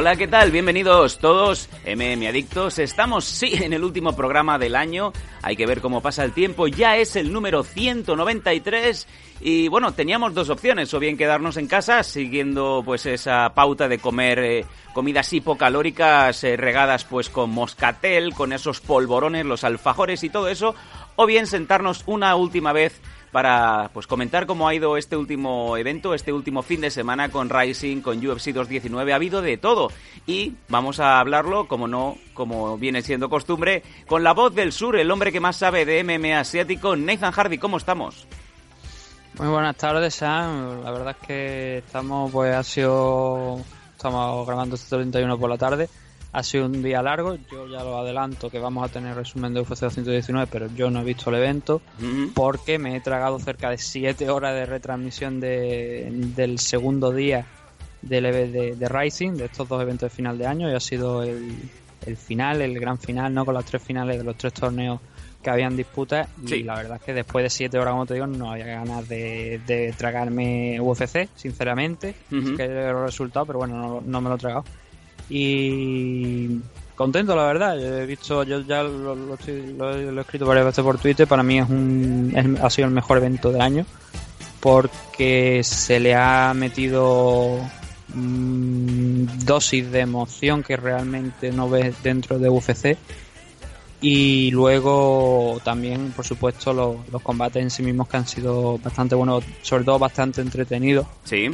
Hola, ¿qué tal? Bienvenidos todos, MM Adictos. Estamos, sí, en el último programa del año. Hay que ver cómo pasa el tiempo. Ya es el número 193. Y bueno, teníamos dos opciones. O bien quedarnos en casa siguiendo pues esa pauta de comer eh, comidas hipocalóricas eh, regadas pues con moscatel, con esos polvorones, los alfajores y todo eso. O bien sentarnos una última vez para pues comentar cómo ha ido este último evento, este último fin de semana con Rising, con UFC 219, ha habido de todo y vamos a hablarlo, como no, como viene siendo costumbre, con la voz del sur, el hombre que más sabe de MMA asiático, Nathan Hardy, ¿cómo estamos? Muy buenas tardes, Sam. La verdad es que estamos, pues ha sido, estamos grabando este 31 por la tarde. Ha sido un día largo, yo ya lo adelanto que vamos a tener resumen de UFC 219, pero yo no he visto el evento porque me he tragado cerca de 7 horas de retransmisión de, del segundo día del de, de Rising, de estos dos eventos de final de año, y ha sido el, el final, el gran final, ¿no? Con las tres finales de los tres torneos que habían disputas y la verdad es que después de 7 horas, como te digo, no había ganas de, de tragarme UFC, sinceramente, que los resultados, pero bueno, no, no me lo he tragado. Y contento, la verdad. Yo he visto, yo ya lo, lo estoy- lo he, escrito varias veces por Twitter. Para mí es un, es- ha sido el mejor evento del año porque se le ha metido mm, dosis de emoción que realmente no ves dentro de UFC. Y luego también, por supuesto, los, los combates en sí mismos que han sido bastante buenos, sobre todo bastante entretenidos. Sí,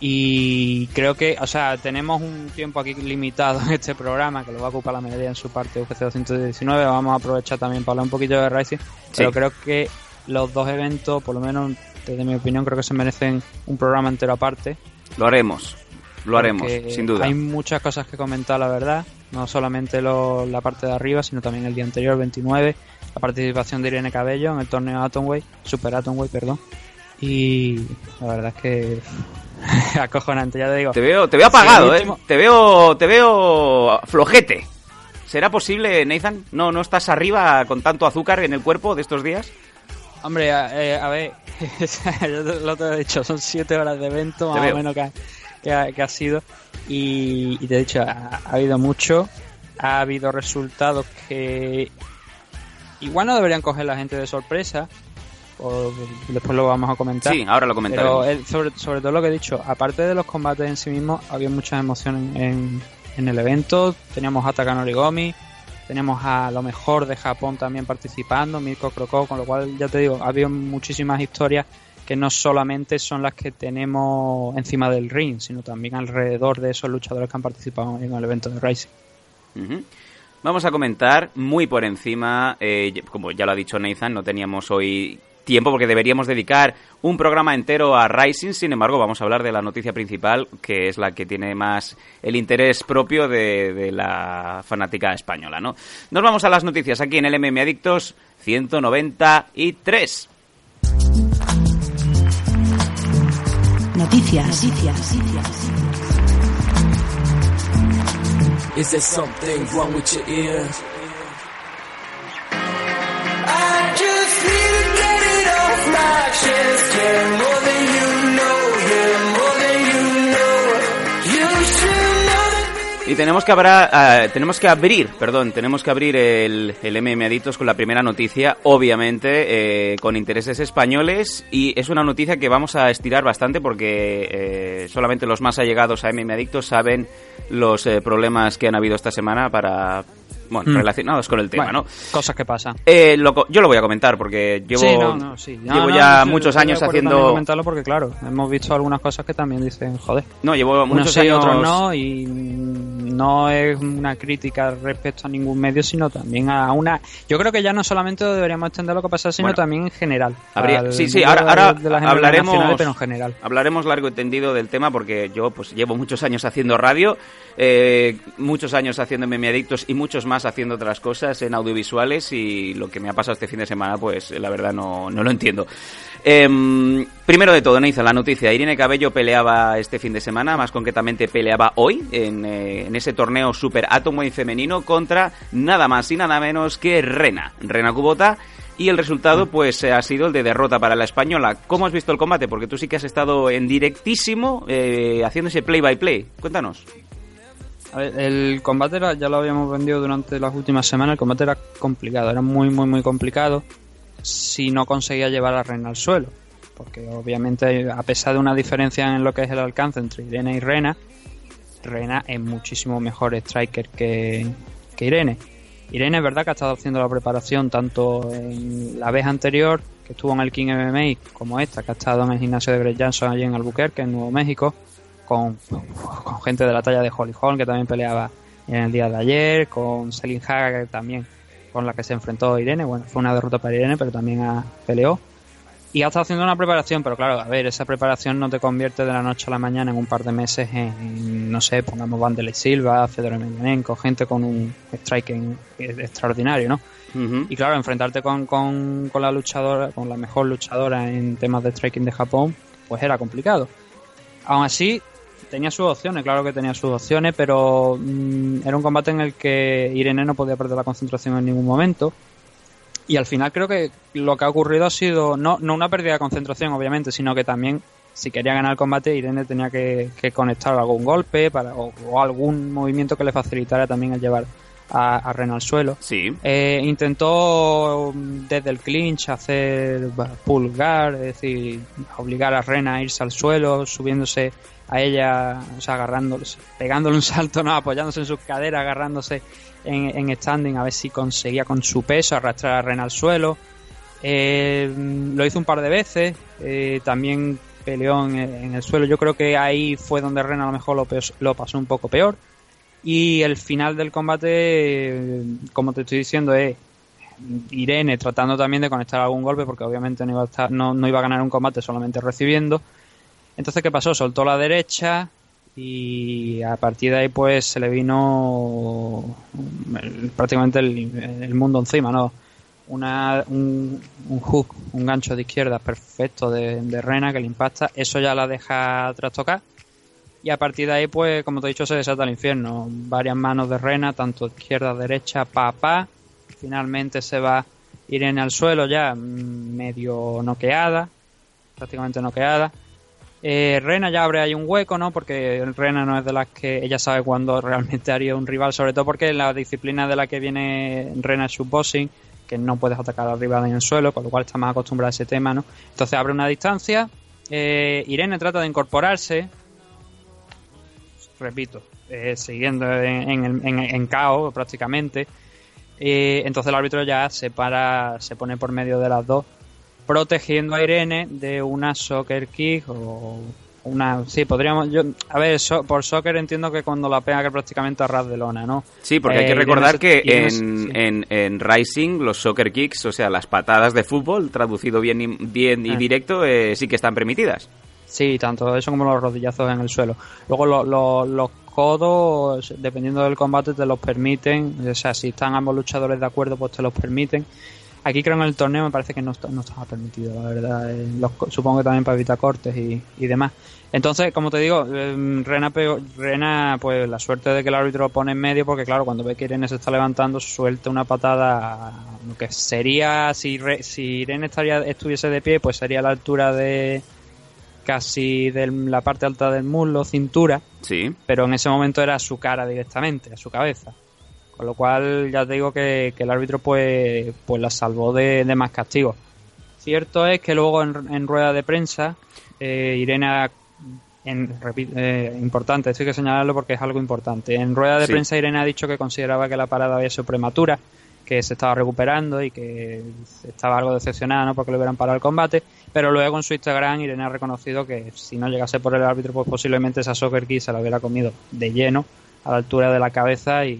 Y creo que, o sea, tenemos un tiempo aquí limitado en este programa que lo va a ocupar la mayoría en su parte UFC 219. Vamos a aprovechar también para hablar un poquito de Rising. Pero creo que los dos eventos, por lo menos desde mi opinión, creo que se merecen un programa entero aparte. lo haremos, lo haremos, sin duda. Hay muchas cosas que comentar, la verdad. No solamente lo- la parte de arriba, sino también el día anterior, 29. La participación de Irene Cabello en el torneo Atomway, Super Atomway, perdón. Y la verdad es que acojonante, ya te digo. Te veo, te veo apagado, Sí, ¿eh? Te veo, te veo flojete. ¿Será posible, Nathan? ¿No, ¿No estás arriba con tanto azúcar en el cuerpo de estos días? Hombre, a, eh, a ver, yo lo te he dicho, son siete horas de evento, más o menos que ha, que ha- que ha sido. Y, y te he dicho, ha, ha habido mucho, ha habido resultados que igual no deberían coger la gente de sorpresa, o después lo vamos a comentar. Sí, ahora lo Pero comentaremos. el- sobre, sobre todo lo que he dicho, aparte de los combates en sí mismos, había muchas emociones en, en el evento. Teníamos a Takano Origomi, teníamos a lo mejor de Japón también participando, Mirko Crocó, con lo cual ya te digo, había muchísimas historias que no solamente son las que tenemos encima del ring, sino también alrededor de esos luchadores que han participado en el evento de Rising. Vamos a comentar muy por encima, eh, como ya lo ha dicho Nathan, no teníamos hoy tiempo porque deberíamos dedicar un programa entero a Rising, sin embargo vamos a hablar de la noticia principal, que es la que tiene más el interés propio de, de la fanática española, ¿no? Nos vamos a las noticias aquí en el MM Adictos 193. Noticias. Noticias. Is there something wrong with your? Y tenemos que, abra- que abrir, perdón, tenemos que abrir el, el MM Adictos con la primera noticia, obviamente, eh, con intereses españoles. Y es una noticia que vamos a estirar bastante porque eh, solamente los más allegados a MM Adictos saben los eh, problemas que han habido esta semana para, bueno, Hmm. relacionados con el tema, Bueno, ¿no? Cosas que pasan. Eh, yo lo voy a comentar porque llevo, sí, no, no, sí. No, llevo ya muchos años haciendo... comentarlo porque, claro, hemos visto algunas cosas que también dicen, joder. No, llevo muchos años... otros no, y mm, no es una crítica respecto a ningún medio, sino también a una... Yo creo que ya no solamente deberíamos extender lo que pasa, sino Bueno. también en general. Habría- sí, sí, ahora, ahora de las hablaremos, pero en general. hablaremos largo y tendido del tema porque yo pues llevo muchos años haciendo radio, eh, muchos años haciendo meme adictos y muchos más haciendo otras cosas en audiovisuales y lo que me ha pasado este fin de semana pues la verdad no, no lo entiendo. Em, primero de todo, Neiza, la noticia. Irene Cabello peleaba este fin de semana, más concretamente peleaba hoy en, eh, en ese torneo Super Átomo y femenino contra nada más y nada menos que Rena, Rena Kubota. Y el resultado, pues, eh, ha sido el de derrota para la española. ¿Cómo has visto el combate? Porque tú sí que has estado en directísimo eh, haciendo ese play-by-play. Cuéntanos. El combate era- ya lo habíamos vendido durante las últimas semanas, el combate era complicado, era muy muy muy complicado si no conseguía llevar a Rena al suelo, porque obviamente a pesar de una diferencia en lo que es el alcance entre Irene y Rena, Rena es muchísimo mejor striker que, que Irene. Irene es verdad que ha estado haciendo la preparación tanto en la vez anterior, que estuvo en el King MMA, como esta, que ha estado en el gimnasio de Greg Johnson allí en Albuquerque, en Nuevo México, con, con gente de la talla de Holly Holm, que también peleaba en el día de ayer, con Selin Haga, que también con la que se enfrentó Irene. Bueno, fue una derrota para Irene, pero también ha, peleó. Y ha estado haciendo una preparación, pero claro, a ver, esa preparación no te convierte de la noche a la mañana en un par de meses en, en, no sé, pongamos Vanderlei Silva, Fedor Emelianenko, gente con un striking extraordinario, ¿no? Y claro, enfrentarte con, con, con la luchadora, con la mejor luchadora en temas de striking de Japón, pues era complicado. Aún así, tenía sus opciones, claro que tenía sus opciones, pero mm, era un combate en el que Irene no podía perder la concentración en ningún momento. Y al final creo que lo que ha ocurrido ha sido no, no una pérdida de concentración, obviamente, sino que también si quería ganar el combate, Irene tenía que, que conectar algún golpe para, o, o algún movimiento que le facilitara también el llevar a, a Rena al suelo. Sí. Eh, intentó mm, desde el clinch hacer pulgar, es decir, obligar a Rena a irse al suelo, subiéndose a ella, o sea, agarrándose, pegándole un salto, no, apoyándose en sus caderas, agarrándose en, en standing, a ver si conseguía con su peso arrastrar a Rena al suelo. Eh, lo hizo un par de veces, eh, también peleó en, el suelo. Yo creo que ahí fue donde Rena a lo mejor lo, pasó un poco peor. Y el final del combate, eh, como te estoy diciendo, es Irene tratando también de conectar algún golpe, porque obviamente no iba a, estar- no iba a ganar un combate solamente recibiendo. Entonces, ¿qué pasó? Soltó la derecha y a partir de ahí pues se le vino el- prácticamente el, mundo encima, ¿no? Una, un, hook, un gancho de izquierda perfecto de, Rena que le impacta, eso ya la deja trastocar y a partir de ahí pues como te he dicho se desata el infierno, varias manos de Rena, tanto izquierda, derecha, pa, pa, finalmente se va Irene al suelo ya mm, medio noqueada, prácticamente noqueada. Eh, Rena ya abre ahí un hueco, ¿no? Porque Rena no es de las que ella sabe cuándo realmente haría un rival, sobre todo porque la disciplina de la que viene Rena es shootboxing, que no puedes atacar al rival en el suelo, con lo cual está más acostumbrada a ese tema, ¿no? Entonces abre una distancia, eh, Irene trata de incorporarse, repito, eh, siguiendo en, en, en, en caos prácticamente. Eh, entonces el árbitro ya se para, se pone por medio de las dos, protegiendo a Irene de una soccer kick o una, sí, podríamos, yo, a ver, so- por soccer entiendo que cuando la pega que prácticamente a ras de lona, ¿no? Sí, porque hay Eh, que Irene recordar que en, sí. en, en Rising los soccer kicks, o sea, las patadas de fútbol, traducido bien y, bien y Ah. directo, eh, sí que están permitidas. Sí, tanto eso como los rodillazos en el suelo. Luego lo- lo- los codos, dependiendo del combate, te los permiten. O sea, si están ambos luchadores de acuerdo, pues te los permiten. Aquí creo en el torneo me parece que no, estaba permitido, la verdad. Eh, los supongo que también para evitar cortes y, y demás. Entonces, como te digo, eh, Rena, pues la suerte de que el árbitro lo pone en medio, porque claro, cuando ve que Irene se está levantando, suelta una patada, lo que sería, si, Re- si Irene estaría, estuviese de pie, pues sería a la altura de casi de la parte alta del muslo, cintura, Sí. pero en ese momento era a su cara directamente, a su cabeza. Con lo cual ya te digo que, que el árbitro pues, pues la salvó de, de más castigos. Cierto es que luego en, en rueda de prensa, eh, Irene, ha- en, eh, importante, esto hay que señalarlo porque es algo importante. En rueda de Sí. prensa Irene ha dicho que consideraba que la parada había sido prematura, que se estaba recuperando y que estaba algo decepcionada ¿no? porque le hubieran parado el combate. Pero luego en su Instagram Irene ha reconocido que si no llegase por el árbitro, pues posiblemente esa soccer key se la hubiera comido de lleno a la altura de la cabeza y,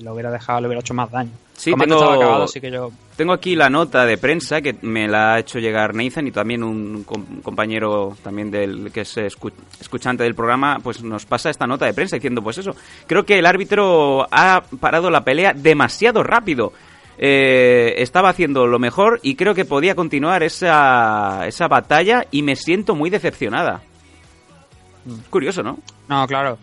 lo hubiera dejado, le hubiera hecho más daño. Sí, combate tengo- estaba acabado, así que yo Tengo aquí la nota de prensa que me la ha hecho llegar Nathan y también un com- compañero también del que es escu- escuchante del programa, pues nos pasa esta nota de prensa diciendo pues eso. Creo que el árbitro ha parado la pelea demasiado rápido. Eh, estaba haciendo lo mejor y creo que podía continuar esa, esa batalla y me siento muy decepcionada. Mm. Curioso, ¿no? No, claro.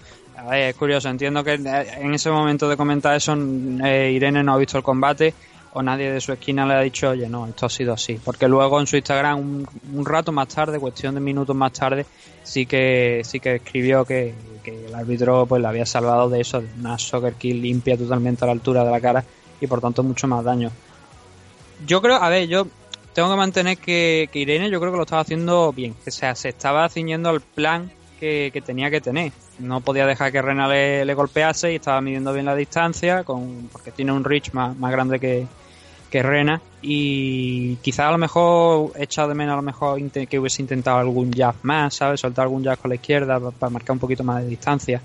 Ver, es curioso. Entiendo que eh, en ese momento de comentar eso, eh, Irene no ha visto el combate o nadie de su esquina le ha dicho, oye, no, esto ha sido así. Porque luego en su Instagram, un, un rato más tarde, cuestión de minutos más tarde, sí que sí que escribió que, que el árbitro pues le había salvado de eso, de una soccer kill limpia totalmente a la altura de la cara y por tanto mucho más daño. Yo creo, a ver, yo tengo que mantener que, que Irene yo creo que lo estaba haciendo bien. O sea, se estaba ciñendo al plan que, que tenía que tener. No podía dejar que Rena le, golpease y estaba midiendo bien la distancia con, porque tiene un reach más, grande que, que Rena y quizás a lo mejor he echado de menos a lo mejor que hubiese intentado algún jab más, ¿sabes? Soltar algún jab con la izquierda pa- para marcar un poquito más de distancia.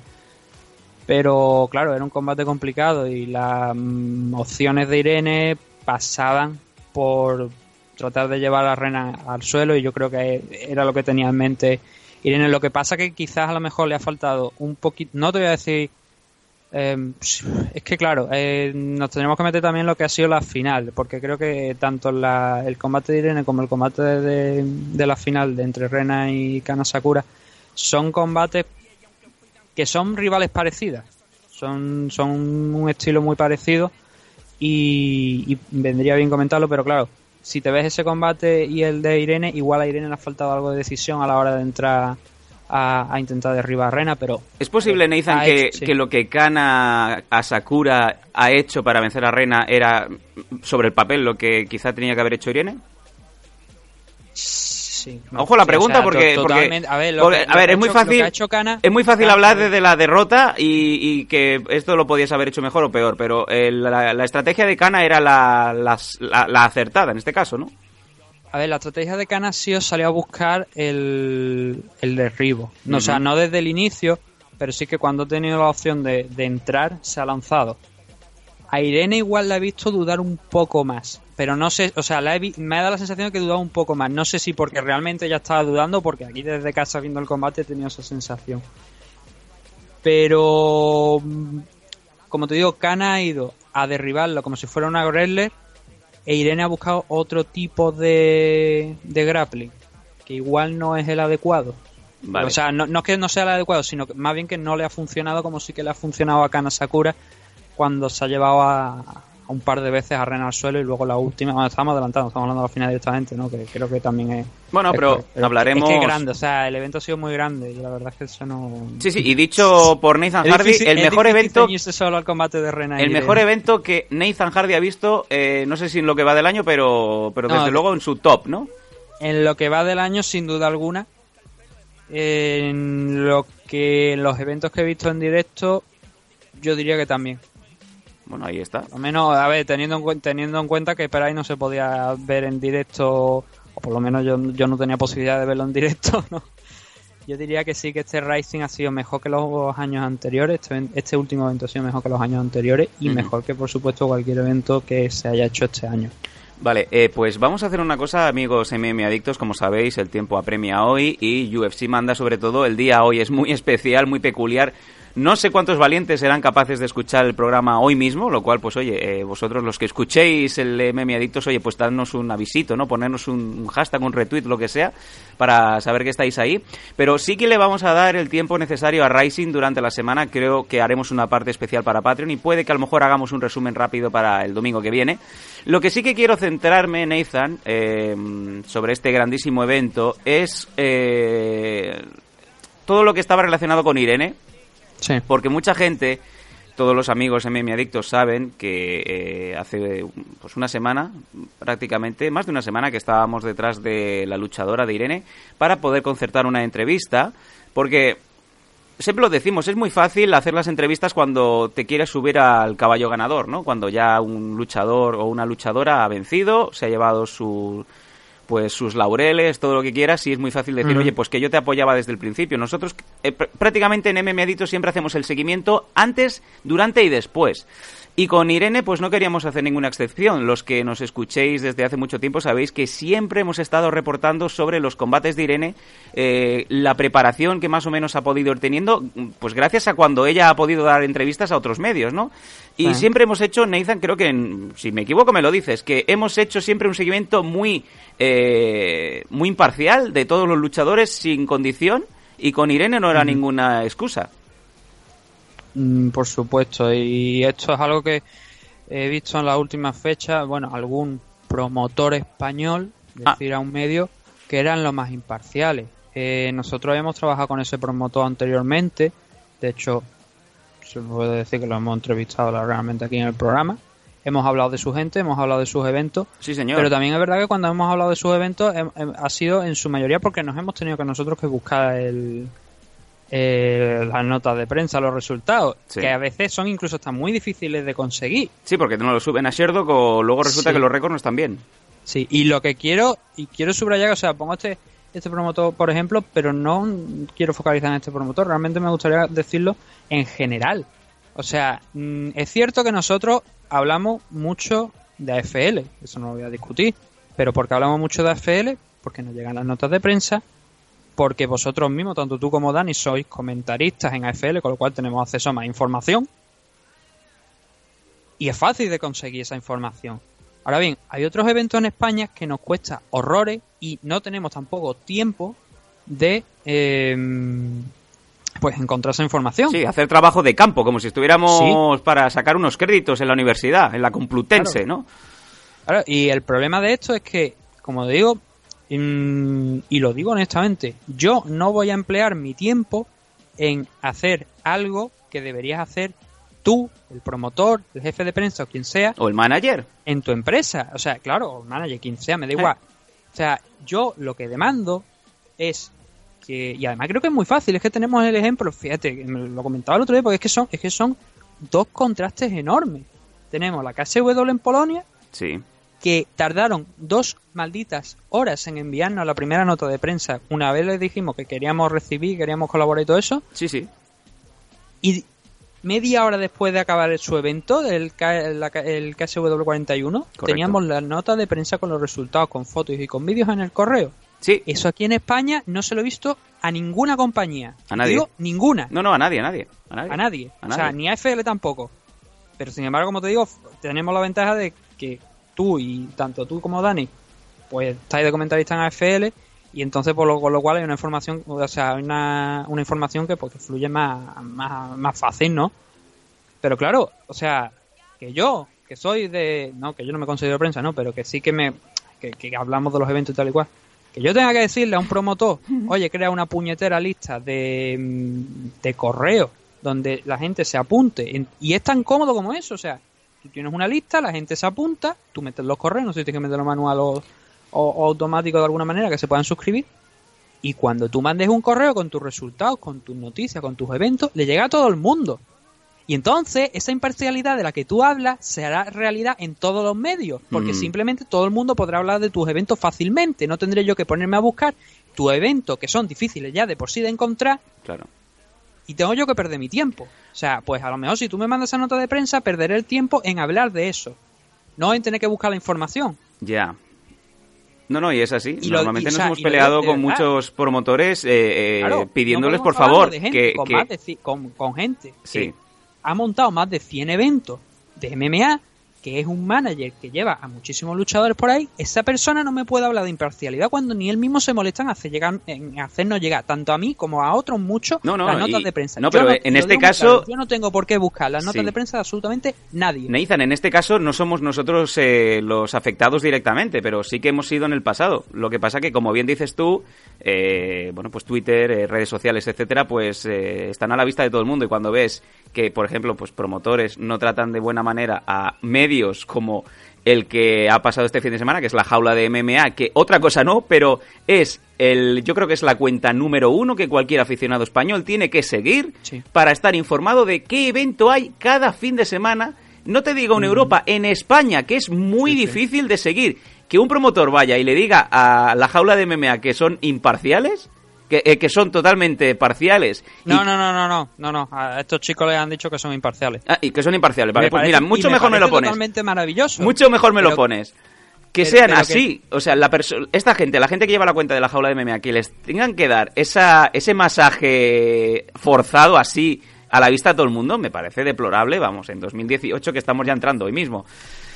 Pero claro, era un combate complicado y las mm, opciones de Irene pasaban por tratar de llevar a Rena al suelo y yo creo que era lo que tenía en mente Irene. Lo que pasa que quizás a lo mejor le ha faltado un poquito, no te voy a decir, eh, es que claro, eh, nos tenemos que meter también lo que ha sido la final, porque creo que tanto la- el combate de Irene como el combate de, de la final de entre Rena y Kana Sakura son combates que son rivales parecidas, son, son un estilo muy parecido y vendría bien comentarlo, pero claro, si te ves ese combate y el de Irene, igual a Irene le ha faltado algo de decisión a la hora de entrar a, a intentar derribar a Rena, pero ¿Es posible, Nathan, ha que, hecho, sí. que lo que Kana a Sakura ha hecho para vencer a Rena era sobre el papel lo que quizá tenía que haber hecho Irene? Sí, Ojo la pregunta o sea, porque, porque- totalmente. a ver, lo porque- que- a lo ver, que es muy fácil es muy hablar desde la derrota y, y que esto lo podías haber hecho mejor o peor, pero eh, la, la estrategia de Kana era la, la- la acertada en este caso, ¿no? A ver, la estrategia de Kana sí os salió a buscar el, el derribo. No, O sea, no desde el inicio, pero sí que cuando ha tenido la opción de, de entrar, se ha lanzado. A Irene igual la he visto dudar un poco más. Pero no sé, o sea, la he vi- me ha dado la sensación de que dudaba un poco más. No sé si porque realmente ya estaba dudando, porque aquí desde casa viendo el combate he tenido esa sensación. Pero, mm, como te digo, Kana ha ido a derribarlo como si fuera una wrestler e Irene ha buscado otro tipo de, de grappling que igual no es el adecuado. Vale. O sea, no, no es que no sea el adecuado, sino que más bien que no le ha funcionado como sí que le ha funcionado a Kana Sakura cuando se ha llevado a, un par de veces a Rena al suelo y luego la última, bueno, estamos adelantando, estamos hablando de la final directamente, ¿no? Que creo que también es... Bueno, es- pero es- hablaremos- Es que es grande, o sea, el evento ha sido muy grande y la verdad es que eso no... Sí, sí, y dicho por Nathan Hardy, difícil- el mejor evento solo al combate de Rena y el mejor evento que Nathan Hardy ha visto, eh, no sé si en lo que va del año, pero, pero desde de- luego en su top, ¿no? En lo que va del año, sin duda alguna. En lo que en los eventos que he visto en directo, yo diría que también. Bueno, ahí está. Lo menos, a ver, teniendo en, teniendo en cuenta que Perai no se podía ver en directo, o por lo menos yo, yo no tenía posibilidad de verlo en directo, ¿no? Yo diría que sí que este Rising ha sido mejor que los años anteriores, este, este último evento ha sido mejor que los años anteriores y mejor que por supuesto cualquier evento que se haya hecho este año. Vale, eh, pues vamos a hacer una cosa, amigos MM Adictos. Como sabéis, el tiempo apremia hoy y UFC manda sobre todo. El día hoy es muy especial, muy peculiar. No sé cuántos valientes serán capaces de escuchar el programa hoy mismo, lo cual, pues oye, eh, vosotros los que escuchéis el MM Adictos, oye, pues darnos un avisito, ¿no? Ponernos un, hashtag, un retweet, lo que sea, para saber que estáis ahí. Pero sí que le vamos a dar el tiempo necesario a Rising durante la semana. Creo que haremos una parte especial para Patreon y puede que a lo mejor hagamos un resumen rápido para el domingo que viene. Lo que sí que quiero centrarme, Nathan, eh, sobre este grandísimo evento es eh, todo lo que estaba relacionado con Irene. Porque mucha gente, todos los amigos MM Adictos saben que eh, hace pues una semana, prácticamente, más de una semana que estábamos detrás de la luchadora de Irene para poder concertar una entrevista, porque siempre lo decimos, es muy fácil hacer las entrevistas cuando te quieres subir al caballo ganador, ¿no? Cuando ya un luchador o una luchadora ha vencido, se ha llevado su pues sus laureles, todo lo que quieras, y es muy fácil decir, oye, pues que yo te apoyaba desde el principio. Nosotros eh, pr- prácticamente en MM Adicto siempre hacemos el seguimiento antes, durante y después. Y con Irene, pues no queríamos hacer ninguna excepción. Los que nos escuchéis desde hace mucho tiempo sabéis que siempre hemos estado reportando sobre los combates de Irene, eh, la preparación que más o menos ha podido ir teniendo, pues gracias a cuando ella ha podido dar entrevistas a otros medios, ¿no? Y siempre hemos hecho, Nathan, creo que, en- si me equivoco me lo dices, que hemos hecho siempre un seguimiento muy, eh, muy imparcial de todos los luchadores sin condición y con Irene no era ninguna excusa. Mm, por supuesto, y esto es algo que he visto en las últimas fechas, bueno, algún promotor español Ah. decir a un medio que eran los más imparciales. Eh, nosotros habíamos trabajado con ese promotor anteriormente, de hecho, se puede decir que lo hemos entrevistado realmente aquí en el programa. Hemos hablado de su gente, hemos hablado de sus eventos, Sí, señor. pero también es verdad que cuando hemos hablado de sus eventos hem- ha sido en su mayoría porque nos hemos tenido que nosotros que buscar el, eh, las notas de prensa, los resultados, Sí. que a veces son incluso hasta muy difíciles de conseguir. Sí, porque no lo suben a Sherdog o luego resulta Sí. que los récords no están bien. Sí, y lo que quiero, y quiero subrayar, o sea, pongo este, este promotor, por ejemplo, pero no quiero focalizar en este promotor, realmente me gustaría decirlo en general. O sea, mm, es cierto que nosotros hablamos mucho de AFL, eso no lo voy a discutir, pero porque hablamos mucho de AFL, porque nos llegan las notas de prensa, porque vosotros mismos, tanto tú como Dani, sois comentaristas en AFL, con lo cual tenemos acceso a más información. Y es fácil de conseguir esa información. Ahora bien, hay otros eventos en España que nos cuesta horrores y no tenemos tampoco tiempo de eh, pues encontrar esa información. Sí, hacer trabajo de campo, como si estuviéramos para sacar unos créditos en la universidad, en la Complutense, ¿no? Claro, y el problema de esto es que, como digo, y lo digo honestamente, yo no voy a emplear mi tiempo en hacer algo que deberías hacer tú, el promotor, el jefe de prensa o quien sea, O el manager. en tu empresa. O sea, claro, o manager, quien sea, me da igual. O sea, yo lo que demando es que, y además creo que es muy fácil, es que tenemos el ejemplo, fíjate, lo comentaba el otro día, porque es que son, es que son dos contrastes enormes. Tenemos la KSW en Polonia, Sí. Que tardaron dos malditas horas en enviarnos la primera nota de prensa. Una vez les dijimos que queríamos recibir, queríamos colaborar y todo eso, Sí, sí. y media hora después de acabar su evento, el, K- la- el KSW 41, teníamos la nota de prensa con los resultados, con fotos y con vídeos en el correo. Sí. Eso aquí en España no se lo he visto a ninguna compañía. A nadie. Digo, ninguna. No, no, a nadie, a nadie. A nadie. A nadie. A O sea, ni a FL tampoco. Pero sin embargo, como te digo, tenemos la ventaja de que tú y tanto tú como Dani, pues estáis de comentarista en AFL y entonces por lo, con lo cual hay una información, o sea, hay una, una información que pues que fluye más, más, más fácil, ¿no? Pero claro, o sea, que yo, que soy de, no, que yo no me considero prensa, no, pero que sí que me, que, que hablamos de los eventos y tal y cual, que yo tenga que decirle a un promotor, oye, crea una puñetera lista de, de correos donde la gente se apunte. En- Y es tan cómodo como eso, o sea, tú tienes una lista, la gente se apunta, tú metes los correos, no sé si tienes que meterlo manual o, o- o automático de alguna manera, que se puedan suscribir. Y cuando tú mandes un correo con tus resultados, con tus noticias, con tus eventos, le llega a todo el mundo. Y entonces esa imparcialidad de la que tú hablas se hará realidad en todos los medios, porque Mm. simplemente todo el mundo podrá hablar de tus eventos fácilmente. No tendré yo que ponerme a buscar tu evento, que son difíciles ya de por sí de encontrar, Claro. Y tengo yo que perder mi tiempo. O sea, pues a lo mejor si tú me mandas esa nota de prensa, perderé el tiempo en hablar de eso, no en tener que buscar la información. Ya. No, no, y es así. Y lo- Normalmente o nos sea, hemos peleado de con verdad. muchos promotores eh, eh, Claro, pidiéndoles, no por favor, de gente, que... con, que- más de con, con gente Sí. que ha montado más de 100 eventos de MMA, que es un manager que lleva a muchísimos luchadores por ahí, esa persona no me puede hablar de imparcialidad cuando ni él mismo se molesta en, hacer llegar, en hacernos llegar tanto a mí como a otros muchos No, no, las notas y- de prensa. no, Yo pero en este caso- claro, yo no tengo por qué buscar las notas Sí. de prensa de absolutamente nadie. Nathan, en este caso no somos nosotros eh, los afectados directamente, pero sí que hemos sido en el pasado. Lo que pasa que, como bien dices tú, eh, bueno, pues Twitter, eh, redes sociales, etcétera, pues están a la vista de todo el mundo. Y cuando ves que, por ejemplo, pues promotores no tratan de buena manera a medios como el que ha pasado este fin de semana, que es la jaula de MMA, que otra cosa no, pero es el, yo creo que es la cuenta número uno que cualquier aficionado español tiene que seguir Sí. para estar informado de qué evento hay cada fin de semana. No te digo en Europa, en España, que es muy difícil de seguir. que un promotor vaya y le diga a la jaula de MMA que son imparciales, que, eh, que son totalmente parciales. y- No, no, no, no, no, no, no. A estos chicos les han dicho que son imparciales. Ah, y que son imparciales. Vale, Me pues parece- mira, mucho me mejor me lo pones. Totalmente maravilloso. Mucho mejor me lo pones. Que sean pero así. O sea, la esta gente, la gente que lleva la cuenta de la jaula de MMA, que les tengan que dar esa, ese masaje forzado así a la vista de todo el mundo, me parece deplorable. Vamos, en 2018 que estamos ya entrando hoy mismo.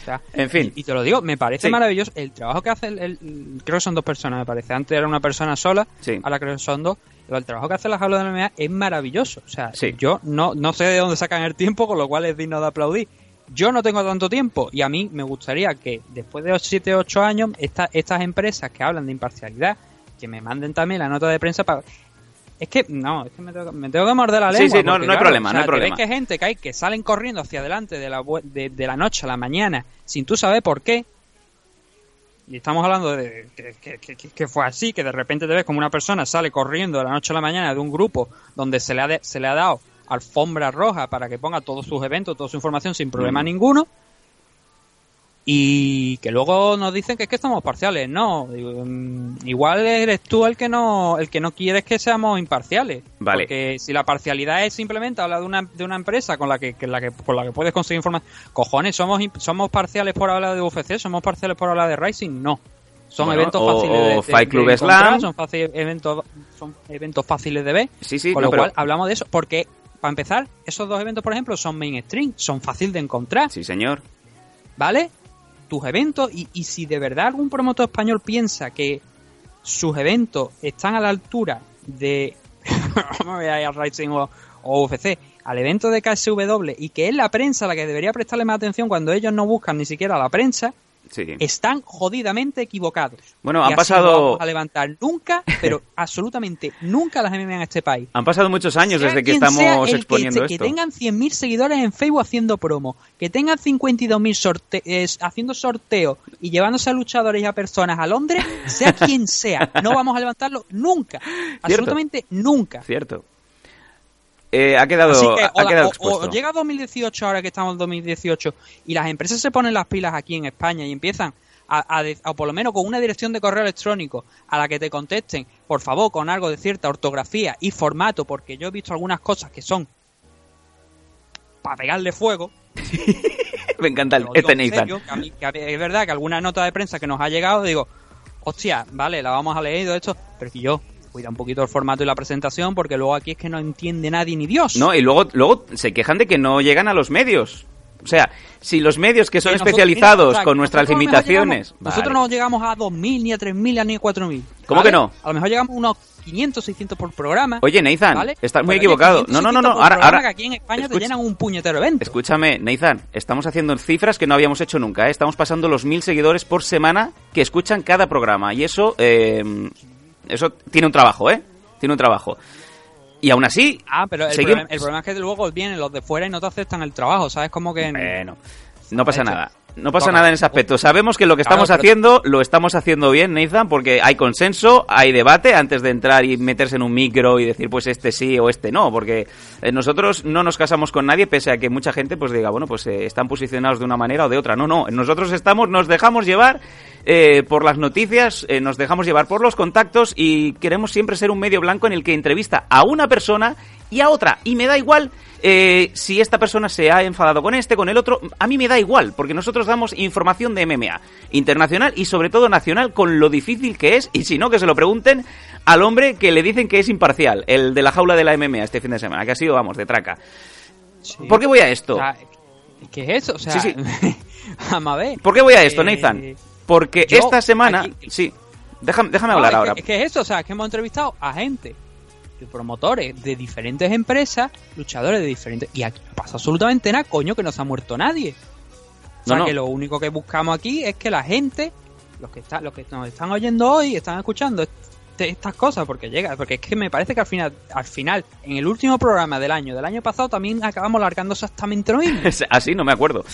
Sea, En fin. Y, y te lo digo, me parece Sí. maravilloso el trabajo que hace el, el- Creo que son dos personas, me parece. Antes era una persona sola, Sí. ahora creo que son dos. Pero el trabajo que hace la jaula de la MMA es maravilloso. O sea, Sí. yo no, no sé de dónde sacan el tiempo, con lo cual es digno de aplaudir. Yo no tengo tanto tiempo y a mí me gustaría que después de 7 o 8 años, esta- estas empresas que hablan de imparcialidad, que me manden también la nota de prensa para... Es que, no, es que me tengo, me tengo que morder la Sí, lengua. sí, no- porque, no hay claro, problema, o no hay problema. que hay gente que hay que salen corriendo hacia adelante de la, de, de la noche a la mañana sin tú saber por qué. Y estamos hablando de que, que- que- que- que fue así, que de repente te ves como una persona sale corriendo de la noche a la mañana de un grupo donde se le ha, de- se le ha dado alfombra roja para que ponga todos sus eventos, toda su información sin problema Mm. ninguno. Y que luego nos dicen que es que estamos parciales. No, mm, igual eres tú el que no el que no quieres que seamos imparciales. Vale. Porque si la parcialidad es simplemente hablar de una, de una empresa con la que, que la que con la que puedes conseguir información, cojones, somos somos parciales por hablar de UFC, somos parciales por hablar de Racing, no. Son Bueno, eventos o- fáciles de, de- Fight Club Slam. son, fácil- eventos, son eventos fáciles de ver. Sí, sí, con no, lo pero- cual hablamos de eso porque para empezar, esos dos eventos, por ejemplo, son mainstream, son fácil de encontrar. Sí, señor. ¿vale? Tus eventos, y, y si de verdad algún promotor español piensa que sus eventos están a la altura de. voy a ir a Rising o, o UFC, al evento de KSW, y que es la prensa la que debería prestarle más atención cuando ellos no buscan ni siquiera a la prensa, Sí. están jodidamente equivocados. Bueno, Y han así pasado- No vamos a levantar nunca, pero absolutamente nunca las MMA en este país. Han pasado muchos años Sea desde que estamos que exponiendo esté- esto. Que tengan 100.000 seguidores en Facebook haciendo promo, que tengan 52.000 sorte es- haciendo sorteos y llevándose a luchadores y a personas a Londres, sea quien sea, no vamos a levantarlo nunca. Absolutamente nunca. Cierto. Eh, ha quedado, Así que ha o, la- quedado o- o llega 2018, ahora que estamos en 2018, y las empresas se ponen las pilas aquí en España y empiezan a, a por lo menos con una dirección de correo electrónico a la que te contesten, por favor, con algo de cierta ortografía y formato, porque yo he visto algunas cosas que son para pegarle fuego. Me encanta el, este Nathan. serio, que a mí- que a mí- es verdad que alguna nota de prensa que nos ha llegado, digo, hostia, vale, la vamos a leer y todo esto, pero que yo cuida un poquito el formato y la presentación, porque luego aquí es que no entiende nadie ni Dios. No, y luego, luego se quejan de que no llegan a los medios. O sea, si los medios que son nosotros- especializados mira, o sea, con nuestras nosotros limitaciones. llegamos- nosotros no llegamos a 2.000, ni a 3.000, ni a 4.000. ¿Cómo ¿vale? que no? A lo mejor llegamos a unos 500, 600 por programa. Oye, Nathan, ¿vale? estás muy Pero, equivocado. 500, No, no, no, 600 no. Ahora, programa ahora. que aquí en España Escucha- te llenan un puñetero evento. Escúchame, Nathan, estamos haciendo cifras que no habíamos hecho nunca. ¿eh? Estamos pasando los mil seguidores por semana que escuchan cada programa. Y eso, eh, eso tiene un trabajo, ¿eh? Tiene un trabajo. Y aún así, Ah, pero el problema, el problema es que luego vienen los de fuera y no te aceptan el trabajo, ¿sabes? Como que... Bueno, no pasa hecho. nada. No pasa nada en ese aspecto. Sabemos que lo que Claro, estamos haciendo lo estamos haciendo bien, Nathan, porque hay consenso, hay debate antes de entrar y meterse en un micro y decir pues este sí o este no, porque eh, nosotros no nos casamos con nadie pese a que mucha gente pues diga, bueno, pues eh, están posicionados de una manera o de otra. No, no, nosotros estamos, nos dejamos llevar eh, por las noticias, eh, nos dejamos llevar por los contactos y queremos siempre ser un medio blanco en el que entrevista a una persona y a otra. Y me da igual eh, si esta persona se ha enfadado con este, con el otro. A mí me da igual, porque nosotros damos información de MMA internacional y sobre todo nacional con lo difícil que es. Y si no, que se lo pregunten al hombre que le dicen que es imparcial, el de la jaula de la MMA este fin de semana, que ha sido, vamos, de traca. Sí. ¿Por qué voy a esto? O sea, ¿Qué es eso? O sea, Sí, vamos a ver. ¿Por qué voy a esto, Eh, Nathan? Porque yo, esta semana... aquí- Sí, déjame, déjame No, hablar es ahora. Que, es que es eso, o sea, que hemos entrevistado a gente, promotores de diferentes empresas, luchadores de diferentes... Y aquí no pasa absolutamente nada, coño, que no se ha muerto nadie. O sea, No, no. que lo único que buscamos aquí es que la gente, los que, está, los que nos están oyendo hoy, están escuchando este- estas cosas, porque llega, porque es que me parece que al final, al final, en el último programa del año, del año pasado, también acabamos largando exactamente lo mismo. Así, no me acuerdo.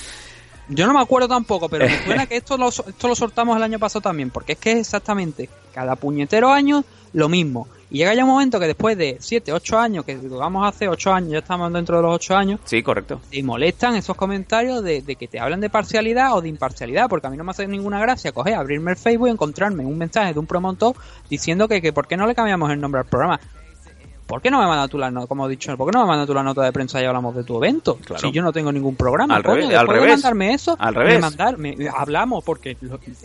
Yo no me acuerdo tampoco, pero me suena que esto lo, esto lo soltamos el año pasado también, porque es que es exactamente cada puñetero año lo mismo. Y llega ya un momento que después de 7, 8 años, que vamos a hacer 8 años, ya estamos dentro de los 8 años, Sí, correcto. te molestan esos comentarios de, de que te hablan de parcialidad o de imparcialidad, porque a mí no me hace ninguna gracia coger, abrirme el Facebook y encontrarme un mensaje de un promotor diciendo que, que por qué no le cambiamos el nombre al programa. ¿Por qué no me mandas tú la nota, como he dicho, por qué no me mandas tú la nota de prensa y hablamos de tu evento? Claro. Si yo no tengo ningún programa, Al coño, revés, al de revés. mandarme eso, Al revés. mandar- me- hablamos porque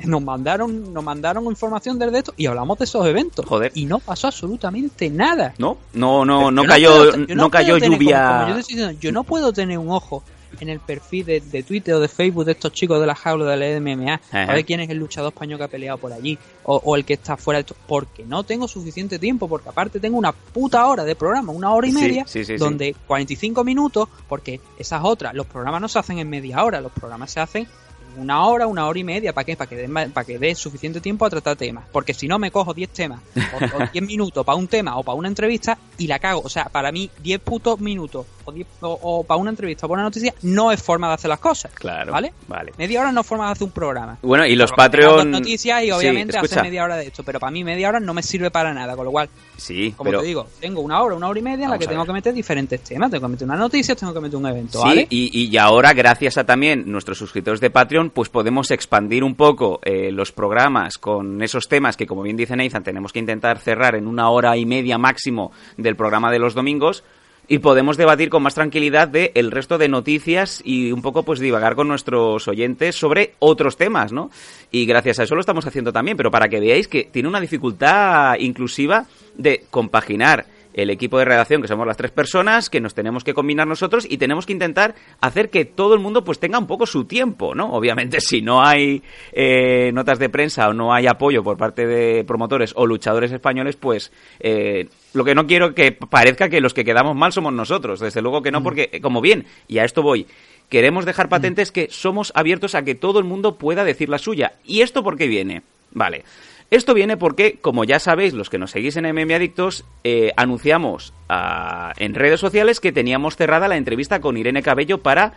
nos mandaron, nos mandaron información desde esto y hablamos de esos eventos. Joder. Y no pasó absolutamente nada. No, no, no, no cayó, puedo no cayó tener, lluvia. como- como yo no puedo tener un ojo en el perfil de, de Twitter o de Facebook de estos chicos de la jaula de la MMA Ajá. a ver quién es el luchador español que ha peleado por allí o, o el que está fuera de esto, porque no tengo suficiente tiempo, porque aparte tengo una puta hora de programa, una hora y media, sí, sí, sí. donde 45 minutos, porque esas otras, los programas no se hacen en media hora, los programas se hacen en una hora, una hora y media, ¿para qué? Para que dé para que dé suficiente tiempo a tratar temas, porque si no me cojo 10 temas o, o 10 minutos para un tema o para una entrevista y la cago, o sea, para mí 10 putos minutos o, 10 o, o para una entrevista o para una noticia no es forma de hacer las cosas, Claro. ¿vale? Vale. Media hora no es forma de hacer un programa. Bueno, y los Patreon. noticias y obviamente hacer media hora de esto, pero para mí media hora no me sirve para nada, con lo cual, Sí, como pero. te digo, tengo una hora, una hora y media en la que tengo que meter diferentes temas, tengo que meter una noticia, tengo que meter un evento, Sí, ¿vale? y, y ahora, gracias a también nuestros suscriptores de Patreon, pues podemos expandir un poco eh, los programas con esos temas que, como bien dice Nathan, tenemos que intentar cerrar en una hora y media máximo del programa de los domingos. Y podemos debatir con más tranquilidad de el resto de noticias y un poco pues divagar con nuestros oyentes sobre otros temas, ¿no? Y gracias a eso lo estamos haciendo también, pero para que veáis que tiene una dificultad inclusiva de compaginar el equipo de redacción, que somos las tres personas, que nos tenemos que combinar nosotros y tenemos que intentar hacer que todo el mundo pues tenga un poco su tiempo, ¿no? Obviamente si no hay eh, notas de prensa o no hay apoyo por parte de promotores o luchadores españoles, pues eh, lo que no quiero que parezca que los que quedamos mal somos nosotros, desde luego que no, porque eh, como bien, y a esto voy, queremos dejar patentes que somos abiertos a que todo el mundo pueda decir la suya. ¿Y esto por qué viene? Vale. Esto viene porque, como ya sabéis, los que nos seguís en MM Adictos, eh, anunciamos ah, en redes sociales que teníamos cerrada la entrevista con Irene Cabello para